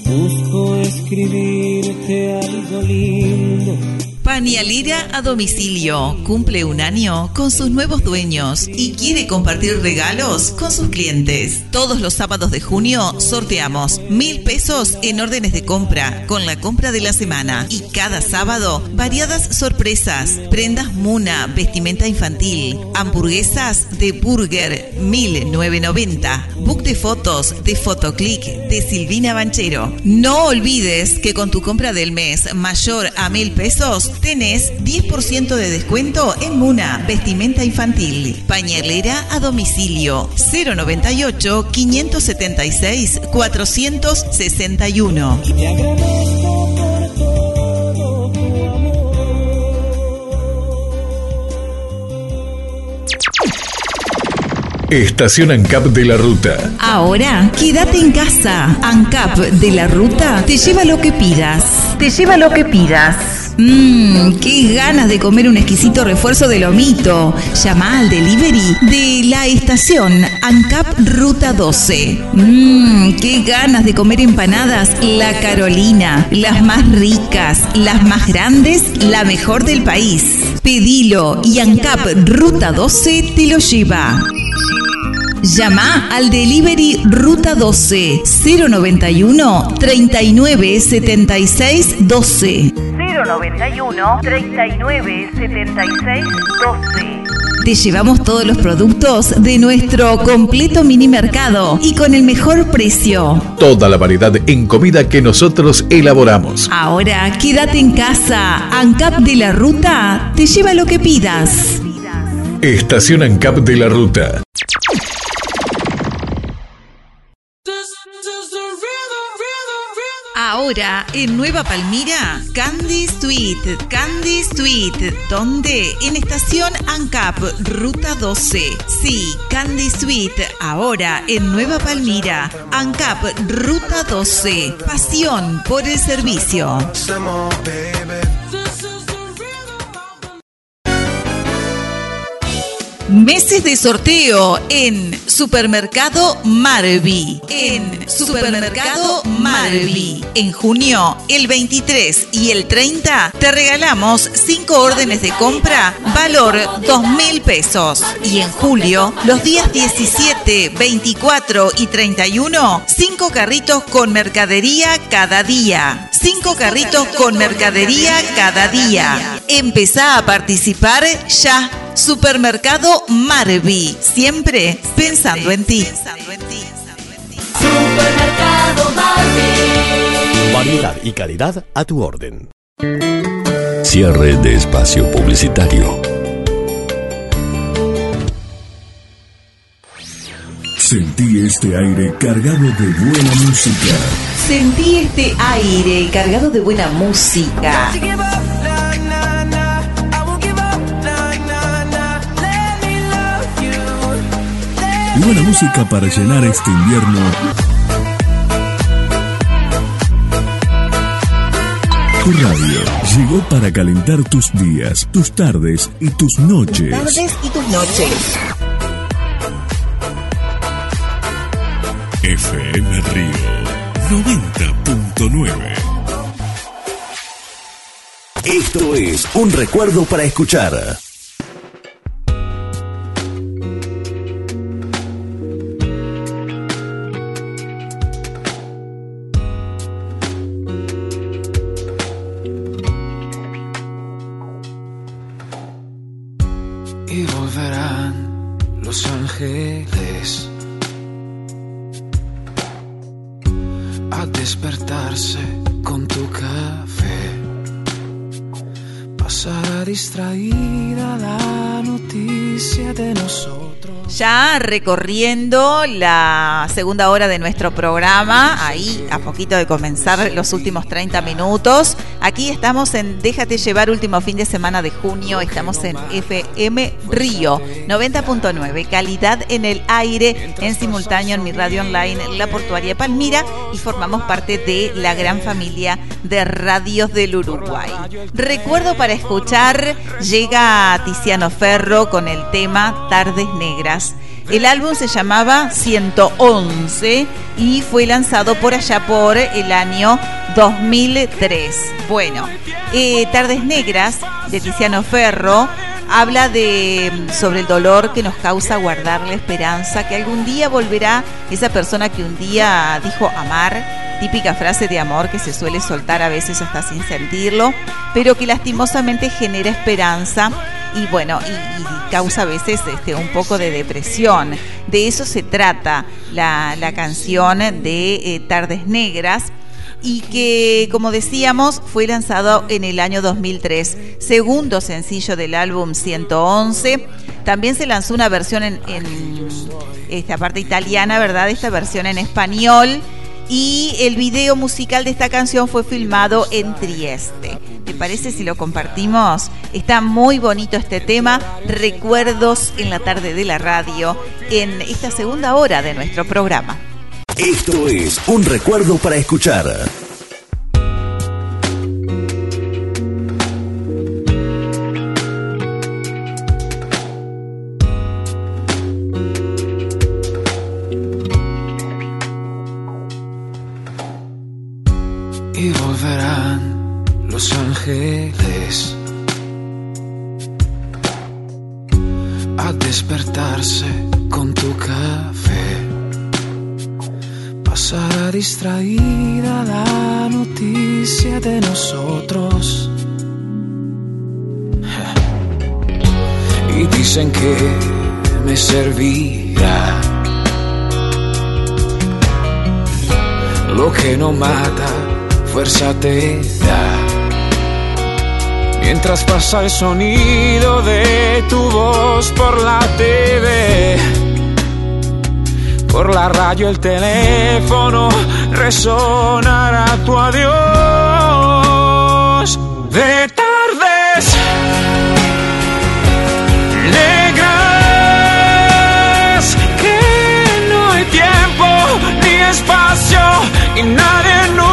Busco escribirte algo lindo. Panialera a domicilio. Cumple un año con sus nuevos dueños y quiere compartir regalos con sus clientes. Todos los sábados de junio sorteamos mil pesos en órdenes de compra con la compra de la semana. Y cada sábado, variadas sorpresas. Prendas Muna, vestimenta infantil, hamburguesas de Burger 1990. Book de fotos de Photoclick de Silvina Banchero. No olvides que con tu compra del mes mayor a mil pesos tenés 10% de descuento en Muna, vestimenta infantil. Pañalera a domicilio 098 576 461. Estación ANCAP de la Ruta. Ahora, quédate en casa. ANCAP de la ruta te lleva lo que pidas. Te lleva lo que pidas. Mmm, qué ganas de comer un exquisito refuerzo de lomito. Llama al delivery de la estación ANCAP Ruta 12. Mmm, qué ganas de comer empanadas La Carolina. Las más ricas, las más grandes, la mejor del país. Pedilo y ANCAP Ruta 12 te lo lleva. Llama al delivery Ruta 12 091 39 76 12. 091 39 76 12. Te llevamos todos los productos de nuestro completo mini mercado y con el mejor precio. Toda la variedad en comida que nosotros elaboramos. Ahora quédate en casa. ANCAP de la Ruta te lleva lo que pidas. Estación ANCAP de la Ruta. Ahora en Nueva Palmira, Candy Street, Candy Street, donde en estación ANCAP, Ruta 12. Sí, Candy Street, ahora en Nueva Palmira, ANCAP, Ruta 12. Pasión por el servicio. Meses de sorteo en Supermercado Marvi. En Supermercado Marvi. En junio, el 23 y el 30, te regalamos 5 órdenes de compra, valor 2 mil pesos. Y en julio, los días 17, 24 y 31, 5 carritos con mercadería cada día. 5 carritos con mercadería cada día. Empezá a participar ya. Supermercado Marvi, siempre pensando en ti. Supermercado Marvi. Variedad y calidad a tu orden. Cierre de espacio publicitario. Sentí este aire cargado de buena música. Sentí este aire cargado de buena música. Y buena música para llenar este invierno. Tu radio llegó para calentar tus días, tus tardes y tus noches. Tardes y tus noches. FM Río 90.9. Esto es un recuerdo para escuchar. Recorriendo la segunda hora de nuestro programa, ahí a poquito de comenzar los últimos 30 minutos. Aquí estamos en Déjate llevar último fin de semana de junio, estamos en FM Río 90.9, calidad en el aire, en simultáneo en mi radio online, La Portuaria Palmira y formamos parte de la gran familia de radios del Uruguay. Recuerdo para escuchar, llega Tiziano Ferro con el tema Tardes Negras. El álbum se llamaba 111 y fue lanzado por allá por el año 2003. Bueno, eh, Tardes Negras de Tiziano Ferro habla de sobre el dolor que nos causa guardar la esperanza que algún día volverá esa persona que un día dijo amar típica frase de amor que se suele soltar a veces hasta sin sentirlo, pero que lastimosamente genera esperanza y bueno, y, y causa a veces este, un poco de depresión. De eso se trata la, la canción de eh, Tardes Negras y que, como decíamos, fue lanzado en el año 2003, segundo sencillo del álbum 111. También se lanzó una versión en, en esta parte italiana, ¿verdad? Esta versión en español. Y el video musical de esta canción fue filmado en Trieste. ¿Te parece si lo compartimos? Está muy bonito este tema. Recuerdos en la tarde de la radio en esta segunda hora de nuestro programa. Esto es un recuerdo para escuchar. Pasa el sonido de tu voz por la TV, por la radio, el teléfono, resonará tu adiós. De tardes negras, que no hay tiempo ni espacio y nadie nunca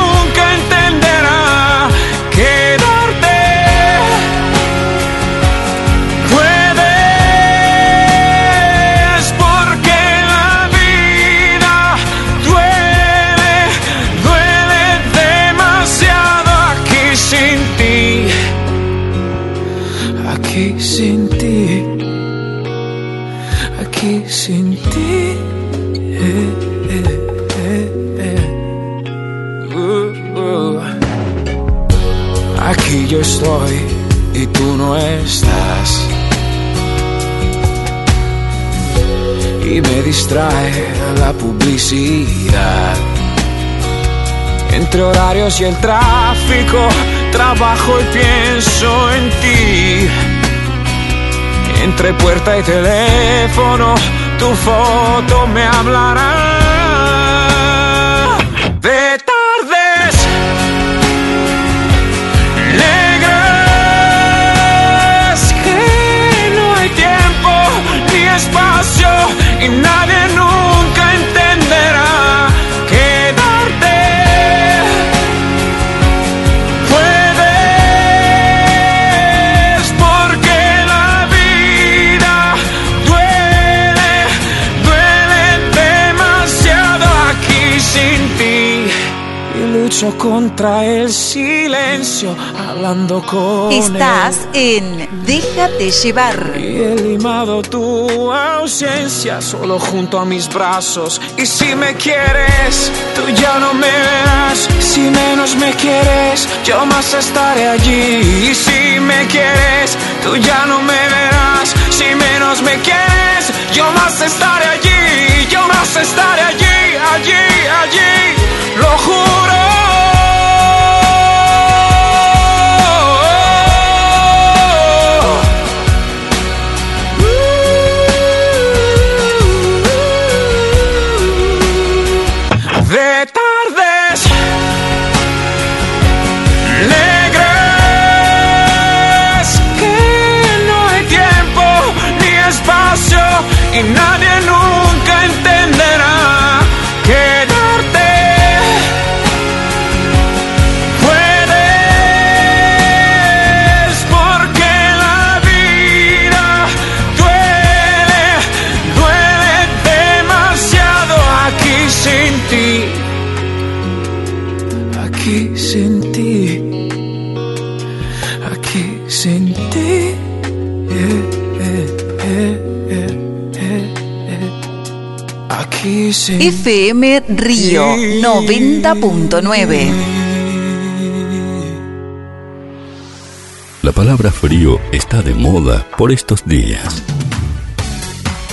distrae la publicidad. Entre horarios y el tráfico, trabajo y pienso en ti. Entre puerta y teléfono, tu foto me hablará. Espacio y nadie lucho contra el silencio hablando con Estás en Déjate llevar. y he limado tu ausencia solo junto a mis brazos. Y si me quieres, tú ya no me verás. Si menos me quieres, yo más estaré allí. Y si me quieres, tú ya no me verás. Si menos me quieres, yo más estaré allí. Yo más estaré allí, allí, allí. Lo juro. FM Río 90.9. La palabra frío está de moda por estos días.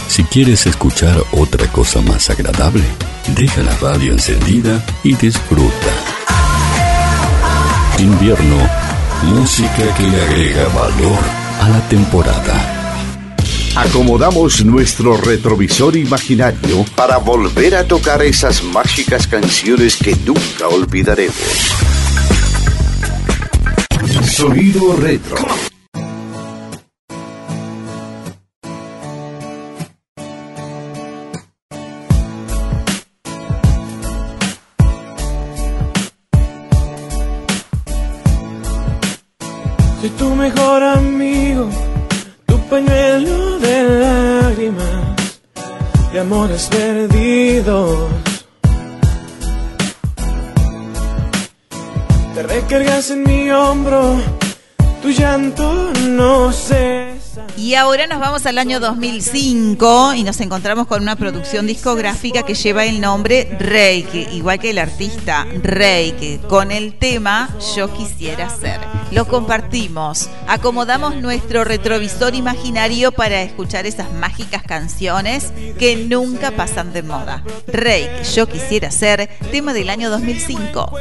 Si quieres escuchar otra cosa más agradable, deja la radio encendida y disfruta. Invierno, música que le agrega valor a la temporada. Acomodamos nuestro retrovisor imaginario para volver a tocar esas mágicas canciones que nunca olvidaremos. Sonido retro. Amores perdidos. Te recargas en mi hombro, tu llanto no cesa. Y ahora nos vamos al año 2005 y nos encontramos con una producción discográfica que lleva el nombre Reiki, igual que el artista Reiki, con el tema Yo quisiera ser. Lo compartimos, acomodamos nuestro retrovisor imaginario para escuchar esas mágicas canciones que nunca pasan de moda. Reiki, Yo quisiera ser, tema del año 2005.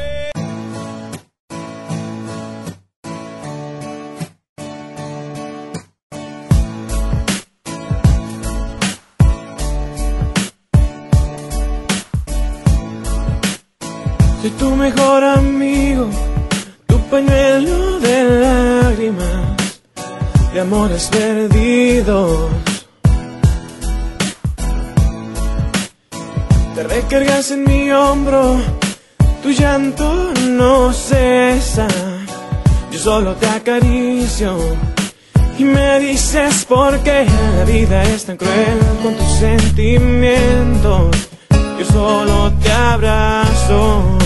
Amores perdidos. Te recargas en mi hombro, tu llanto no cesa. Yo solo te acaricio y me dices por qué la vida es tan cruel con tus sentimientos. Yo solo te abrazo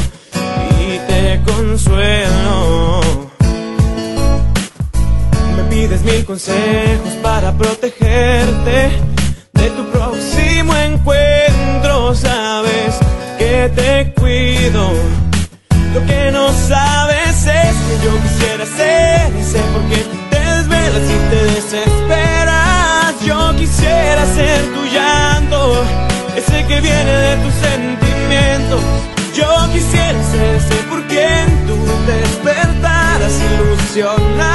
y te consuelo. Mil consejos para protegerte de tu próximo encuentro. Sabes que te cuido. Lo que no sabes es que yo quisiera ser ese porque te desvelas y te desesperas. Yo quisiera ser tu llanto, ese que viene de tus sentimientos. Yo quisiera ser ese por quien tú despertaras ilusionada.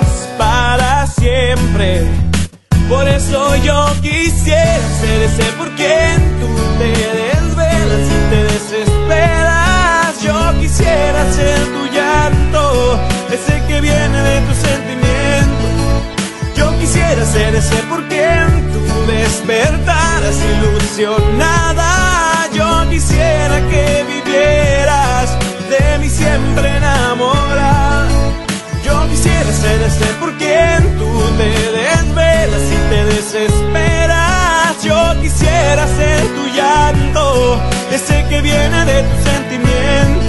Por eso yo quisiera ser ese por quien tú te desvelas y te desesperas. Yo quisiera ser tu llanto, ese que viene de tus sentimientos. Yo quisiera ser ese por quien tú despertaras ilusionada. Yo quisiera que vivieras de mí siempre enamorada. Quisiera ser ese por quien tú te desvelas y te desesperas. Yo quisiera ser tu llanto, ese que viene de tu sentimiento.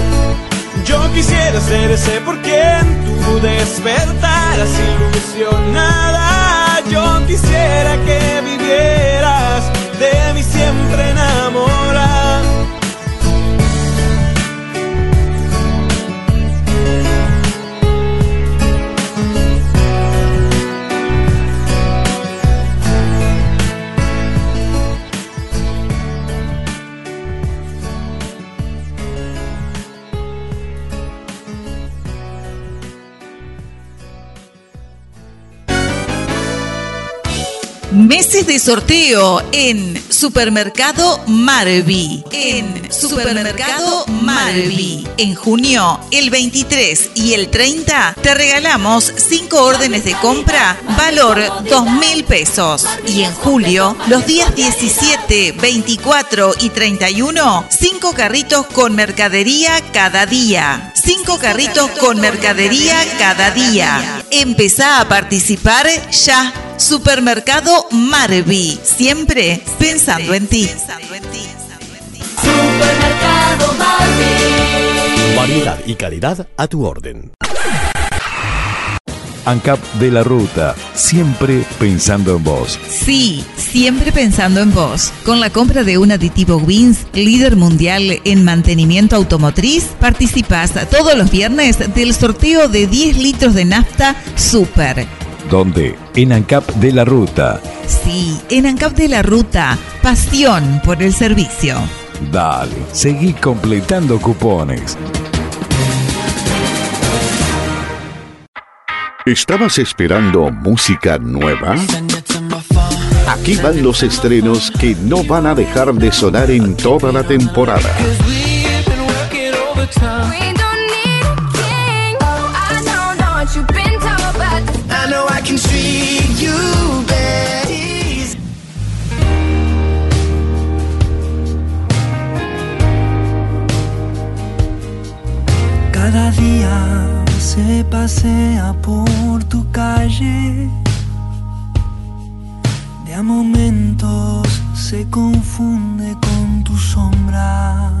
Yo quisiera ser ese por quien tú despertaras ilusionada. Yo quisiera que vivieras de mí siempre enamorada. Meses de sorteo en Supermercado Marvi. En Supermercado Marvi. En junio, el 23 y el 30, te regalamos 5 órdenes de compra, valor 2 mil pesos. Y en julio, los días 17, 24 y 31, 5 carritos con mercadería cada día. 5 carritos con mercadería cada día. Empezá a participar ya. Supermercado Marvi, siempre pensando en ti. Supermercado Marvin. Variedad y calidad a tu orden. ANCAP de la Ruta, siempre pensando en vos. Sí, siempre pensando en vos. Con la compra de un aditivo Wins, líder mundial en mantenimiento automotriz, participas todos los viernes del sorteo de 10 litros de nafta Super. ¿Dónde? En ANCAP de la Ruta. Sí, en ANCAP de la Ruta, pasión por el servicio. Dale, seguí completando cupones. ¿Estabas esperando música nueva? Aquí van los estrenos que no van a dejar de sonar en toda la temporada. Pasea por tu calle. De a momentos se confunde con tu sombra.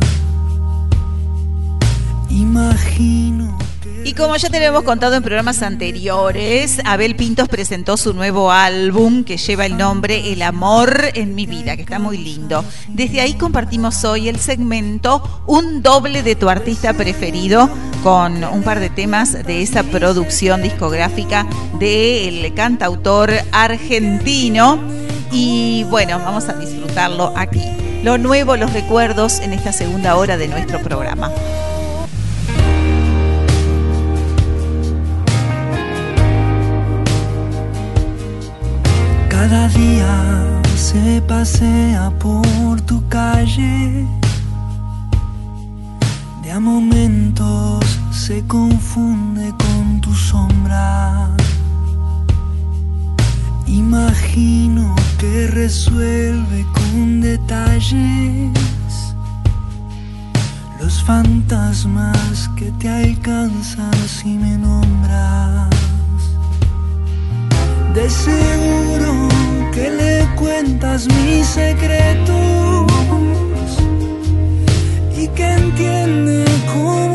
Imagino. Como ya te lo hemos contado en programas anteriores, Abel Pintos presentó su nuevo álbum que lleva el nombre El amor en mi vida, que está muy lindo. Desde ahí compartimos hoy el segmento Un doble de tu artista preferido con un par de temas de esa producción discográfica del cantautor argentino. Y bueno, vamos a disfrutarlo aquí. Lo nuevo, los recuerdos en esta segunda hora de nuestro programa. Cada día se pasea por tu calle. De a momentos se confunde con tu sombra. Imagino que resuelve con detalles los fantasmas que te alcanzan si me nombras. De seguro que le cuentas mis secretos y que entiende como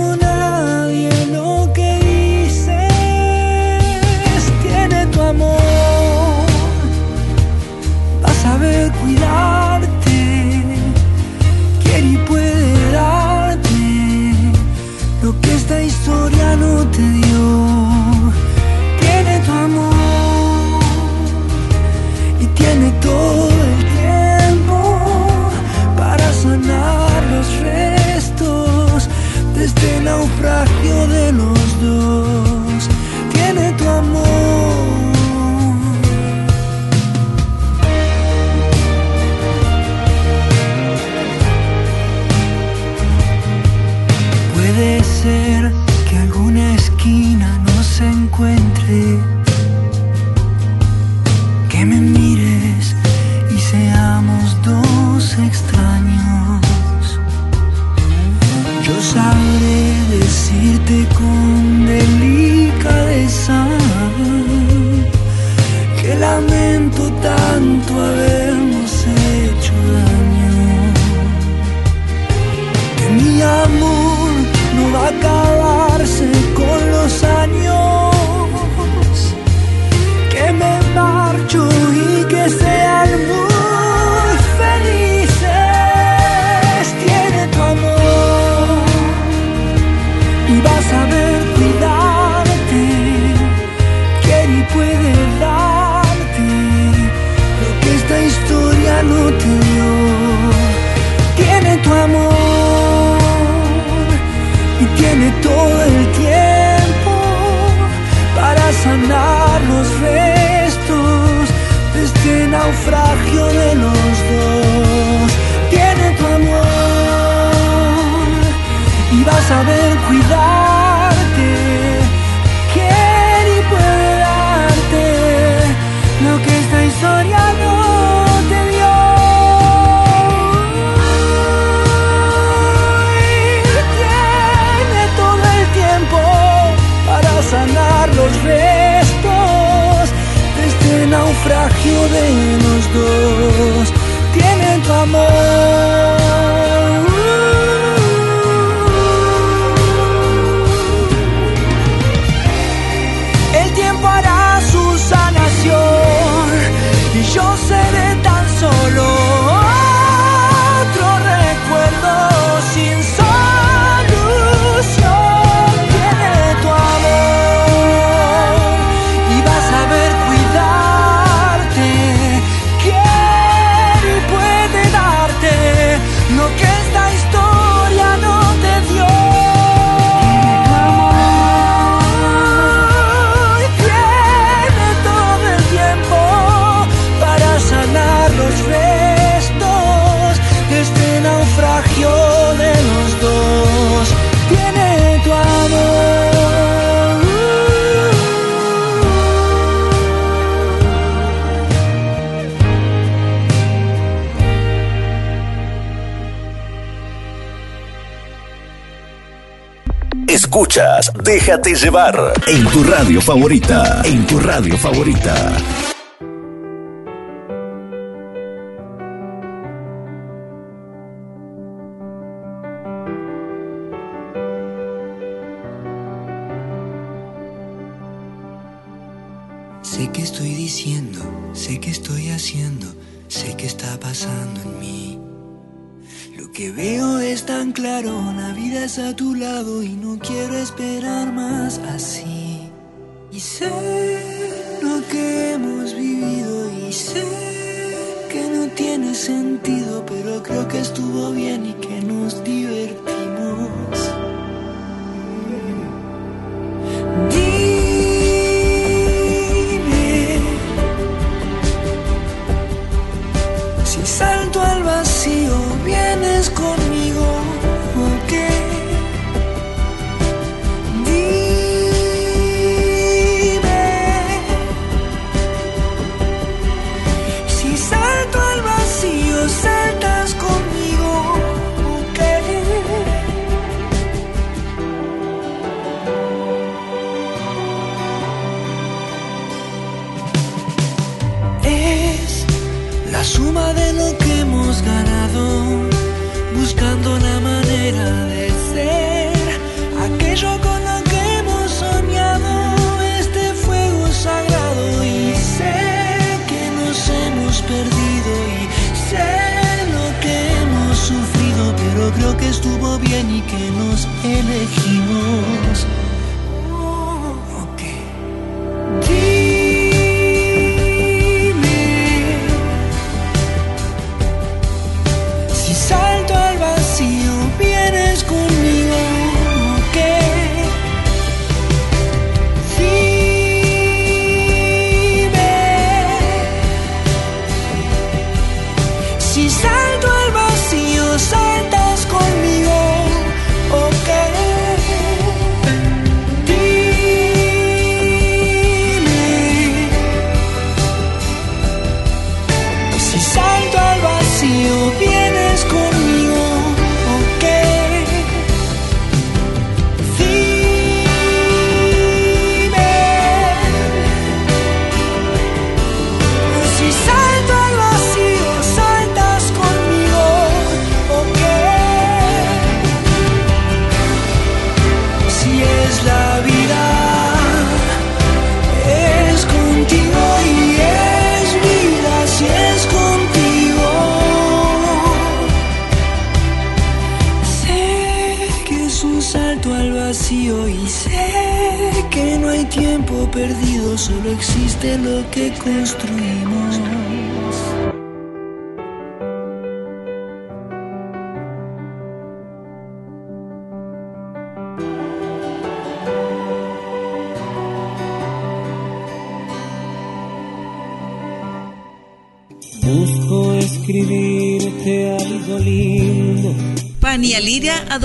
Déjate llevar en tu radio favorita, en tu radio favorita.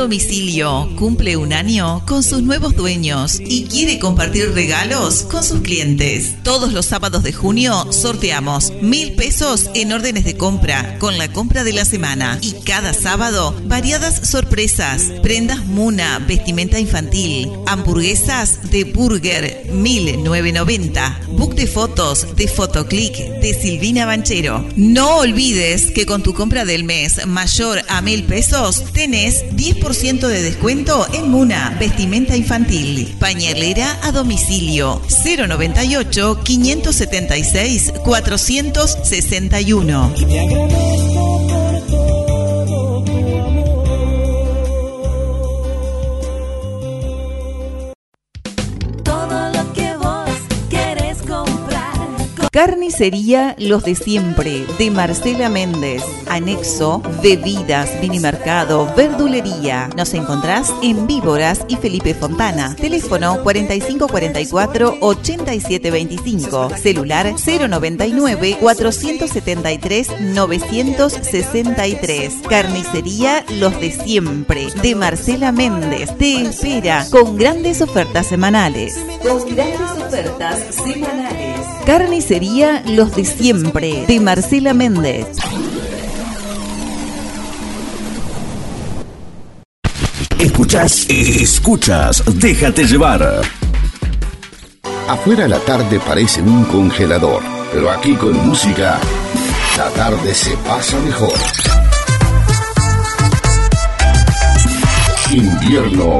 Domicilio. Cumple un año con sus nuevos dueños y quiere compartir regalos con sus clientes. Todos los sábados de junio sorteamos mil pesos en órdenes de compra con la compra de la semana. Y cada sábado variadas sorpresas, prendas Muna, vestimenta infantil, hamburguesas de Burger 1990, book de fotos de Photoclick de Silvina Banchero. No olvides que con tu compra del mes mayor a mil pesos tenés 10% de descuento en Muna, vestimenta infantil, pañalera a domicilio 098 576 461. Carnicería Los de Siempre, de Marcela Méndez. Anexo, bebidas, minimercado, verdulería. Nos encontrás en Víboras y Felipe Fontana. Teléfono 4544-8725. Celular 099 473 963. Carnicería Los de Siempre, de Marcela Méndez. Te espera con grandes ofertas semanales. Con grandes ofertas semanales. Carnicería Los de Siempre, de Marcela Méndez. Escuchas, escuchas, déjate llevar. Afuera la tarde parece un congelador, pero aquí con música, la tarde se pasa mejor. Invierno.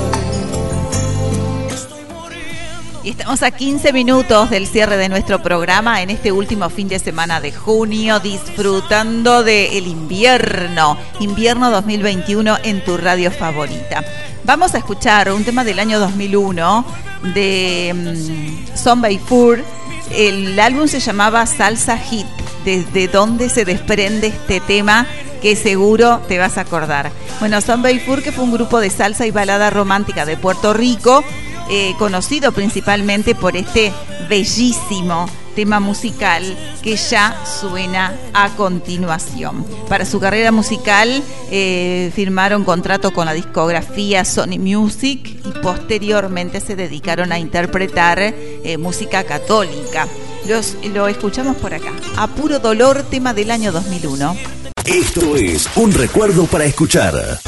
Y estamos a 15 minutos del cierre de nuestro programa en este último fin de semana de junio, disfrutando del invierno, invierno 2021 en tu radio favorita. Vamos a escuchar un tema del año 2001 de mm, Son. El álbum se llamaba Salsa Hit, desde donde se desprende este tema que seguro te vas a acordar. Bueno, Son que fue un grupo de salsa y balada romántica de Puerto Rico, eh, conocido principalmente por este bellísimo tema musical que ya suena a continuación. Para su carrera musical eh, firmaron contrato con la discografía Sony Music y posteriormente se dedicaron a interpretar eh, música católica. Los, lo escuchamos por acá. A puro dolor, tema del año 2001. Esto es un recuerdo para escuchar.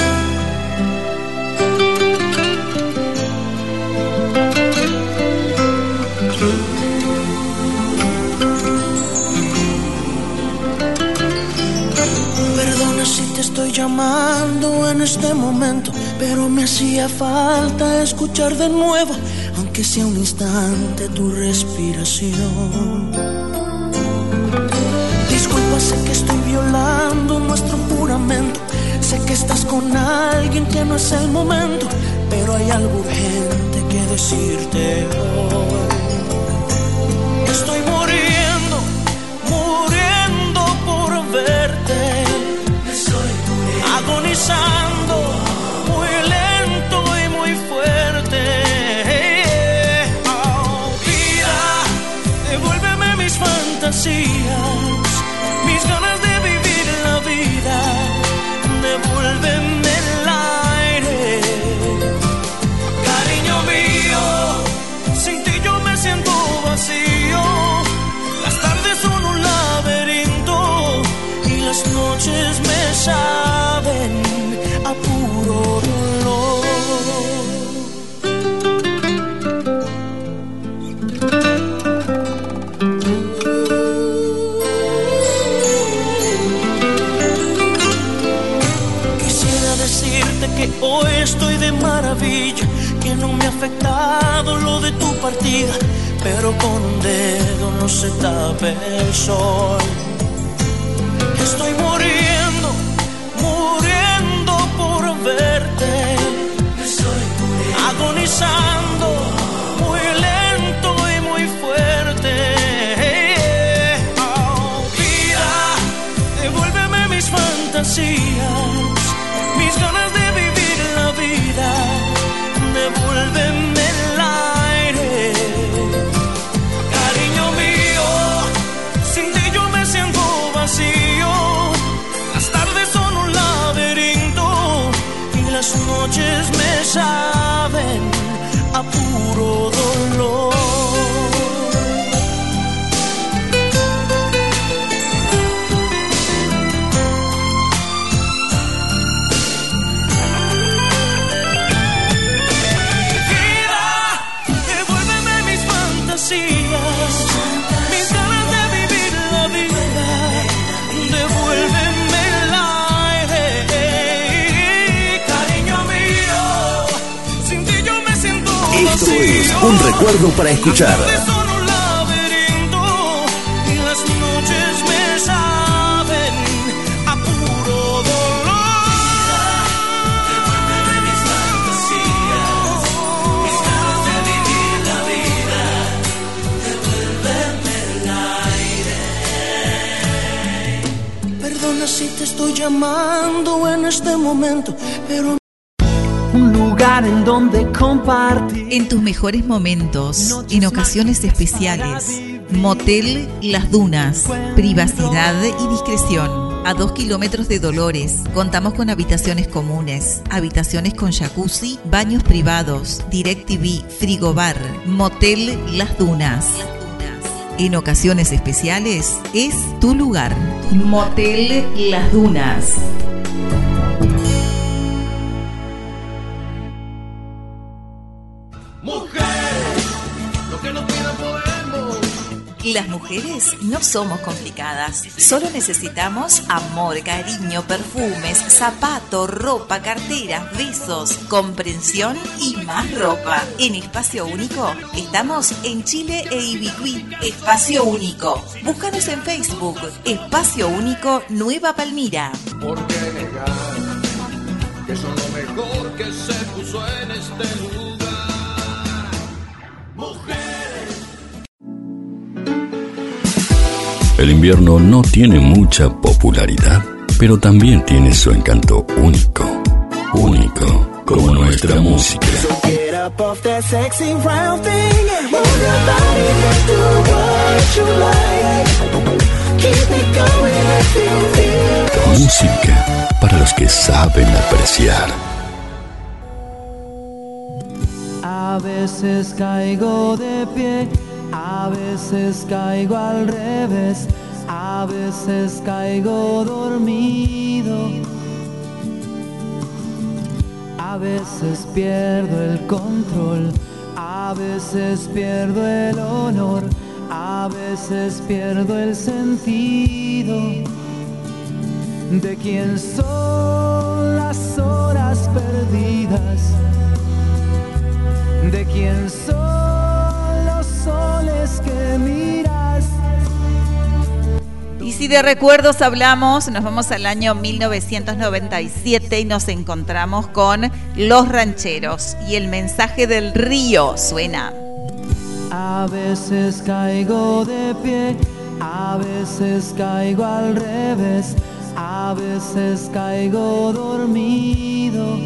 Estoy llamando en este momento, pero me hacía falta escuchar de nuevo, aunque sea un instante, tu respiración. Disculpa, sé que estoy violando nuestro juramento, sé que estás con alguien que no es el momento, pero hay algo urgente que decirte hoy. Estoy Muy lento y muy fuerte. Oh, vida, devuélveme mis fantasías, mis ganas de vivir la vida. Devuélveme el aire. Cariño mío, sin ti yo me siento vacío. Las tardes son un laberinto y las noches me saben afectado lo de tu partida, pero con un dedo no se tapa el sol. Estoy muriendo, muriendo por verte. Estoy agonizando, muy lento y muy fuerte. Oh, vida, devuélveme mis fantasías, noches me saben a puro dolor. Devuélveme el aire. Perdona si te estoy llamando en este momento, pero Un lugar en donde compartir. En tus mejores momentos, en ocasiones especiales. Motel Las Dunas. Privacidad y discreción. A dos kilómetros de Dolores, contamos con habitaciones comunes, habitaciones con jacuzzi, baños privados, DirecTV, frigobar, Motel Las Dunas. En ocasiones especiales es tu lugar. Motel Las Dunas. Las mujeres no somos complicadas, solo necesitamos amor, cariño, perfumes, zapato, ropa, carteras, besos, comprensión y más ropa. En Espacio Único estamos en Chile e Ibicuí. Espacio Único. Búscanos en Facebook. Espacio Único Nueva Palmira. ¿Por qué negar que lo mejor que se puso en este lugar? El invierno no tiene mucha popularidad, pero también tiene su encanto único. Único, como nuestra música. Música para los que saben apreciar. A veces caigo de pie, a veces caigo al revés, a veces caigo dormido. A veces pierdo el control, a veces pierdo el honor, a veces pierdo el sentido de quién son las horas perdidas de quién son Y si de recuerdos hablamos, nos vamos al año 1997 y nos encontramos con Los Rancheros. Y el mensaje del río suena. A veces caigo de pie, a veces caigo al revés, a veces caigo dormido.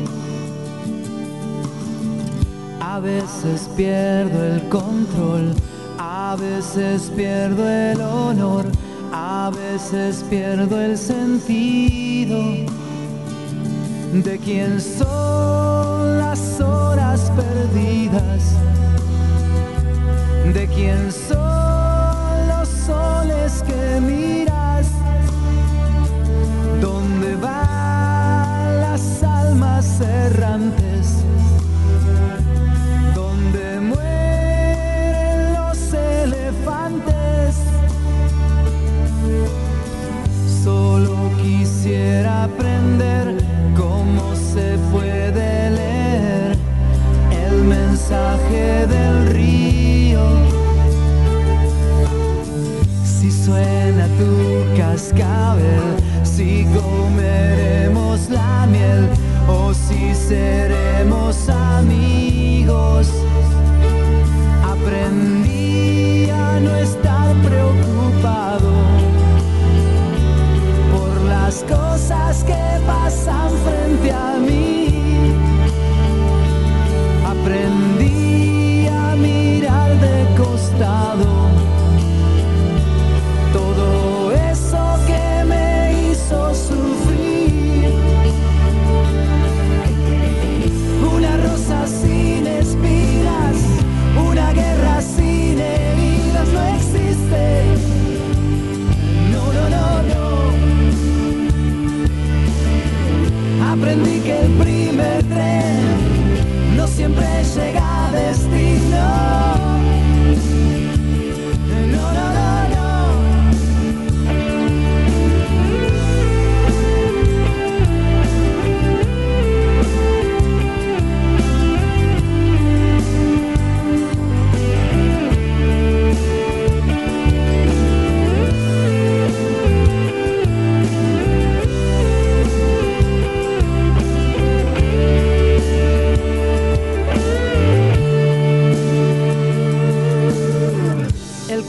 A veces pierdo el control, a veces pierdo el honor, a veces pierdo el sentido de quién son las horas perdidas, de quién son los soles que miras, dónde van las almas errantes. quisiera aprender cómo se puede leer el mensaje del río. Si suena tu cascabel, si comeremos la miel o si seremos cosas que pasan frente a mí. Aprendí a mirar de costado.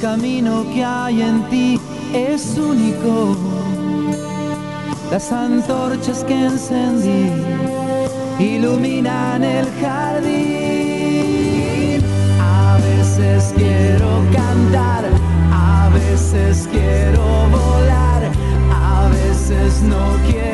Camino que hay en ti es único. Las antorchas que encendí iluminan el jardín. A veces quiero cantar, a veces quiero volar, a veces no quiero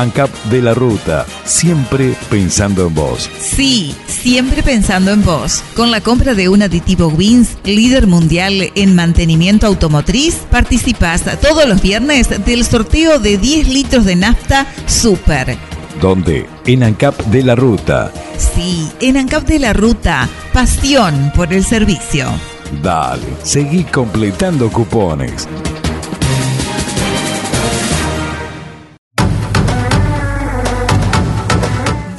ANCAP de la Ruta, siempre pensando en vos. Sí, siempre pensando en vos. Con la compra de un aditivo Wins, líder mundial en mantenimiento automotriz, participas todos los viernes del sorteo de 10 litros de nafta Super. ¿Dónde? En ANCAP de la Ruta. Sí, en ANCAP de la Ruta, pasión por el servicio. Dale, seguí completando cupones.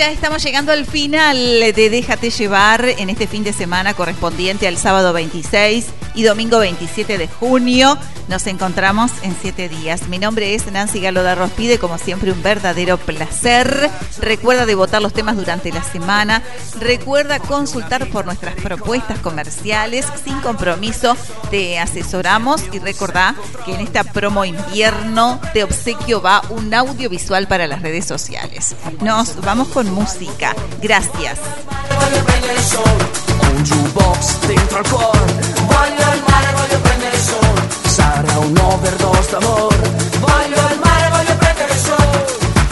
Ya estamos llegando al final de Déjate llevar en este fin de semana correspondiente al sábado 26 y domingo 27 de junio. Nos encontramos en siete días. Mi nombre es Nancy Galo de Rospide, como siempre un verdadero placer. Recuerda de votar los temas durante la semana. Recuerda consultar por nuestras propuestas comerciales sin compromiso. Te asesoramos y recordá que en esta promo invierno de obsequio va un audiovisual para las redes sociales. Nos vamos con música. Gracias. un jukebox dentro al cuore Voglio il mare, voglio prendere il sole Sarà un overdose d'amor Voglio il mare, voglio prendere il sole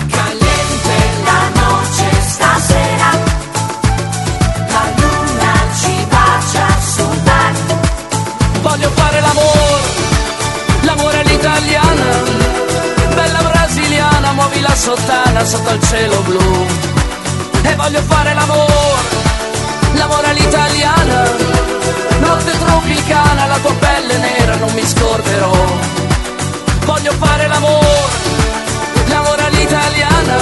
Caliente la noche stasera La luna ci bacia sul bar Voglio fare l'amore L'amore all'italiana Bella brasiliana, muovi la sottana sotto il cielo blu E voglio fare l'amore l'amore all'italiana Notte tropicana, la tua pelle nera non mi scorderò. Voglio fare l'amore, l'amore all'italiana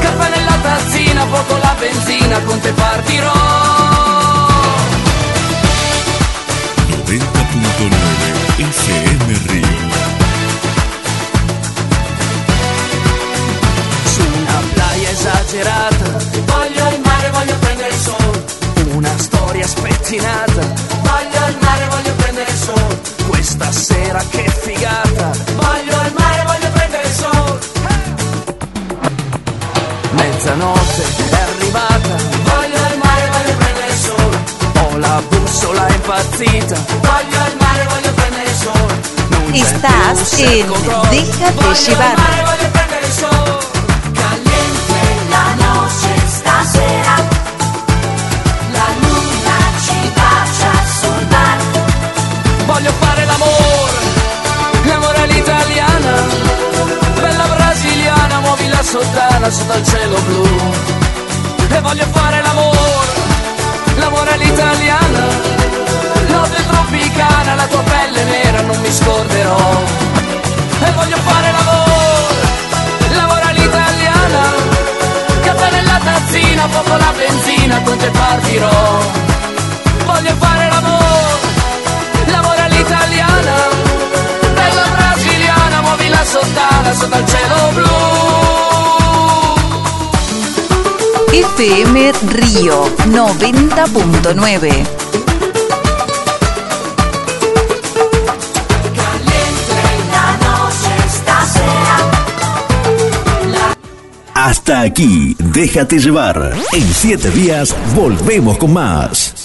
Caffè nella tazzina, fuoco la benzina, con te partirò. 90.9 FM serata. Voglio il mare, voglio prendere il sole. Una storia spettinata. Voglio il mare, voglio prendere il sole. Questa sera che figata. Voglio il mare, voglio prendere il sole. Mezzanotte è arrivata. Voglio il mare, voglio prendere il sole. Ho la bussola impazzita. Voglio il mare, voglio prendere il sole. Estás en Déjate llevar. Sottana sotto il cielo blu. E voglio fare l'amore, l'amore all'italiana. Notte tropicana, la tua pelle nera non mi scorderò. E voglio fare l'amore, l'amore all'italiana. Caffè nella tazzina, poco la benzina, con te partirò. Voglio fare l'amore, l'amore all'italiana. Bella brasiliana, muovi la sottana sotto il cielo blu. FM Río 90.9. La noche stasera. Hasta aquí, déjate llevar. En siete días volvemos con más.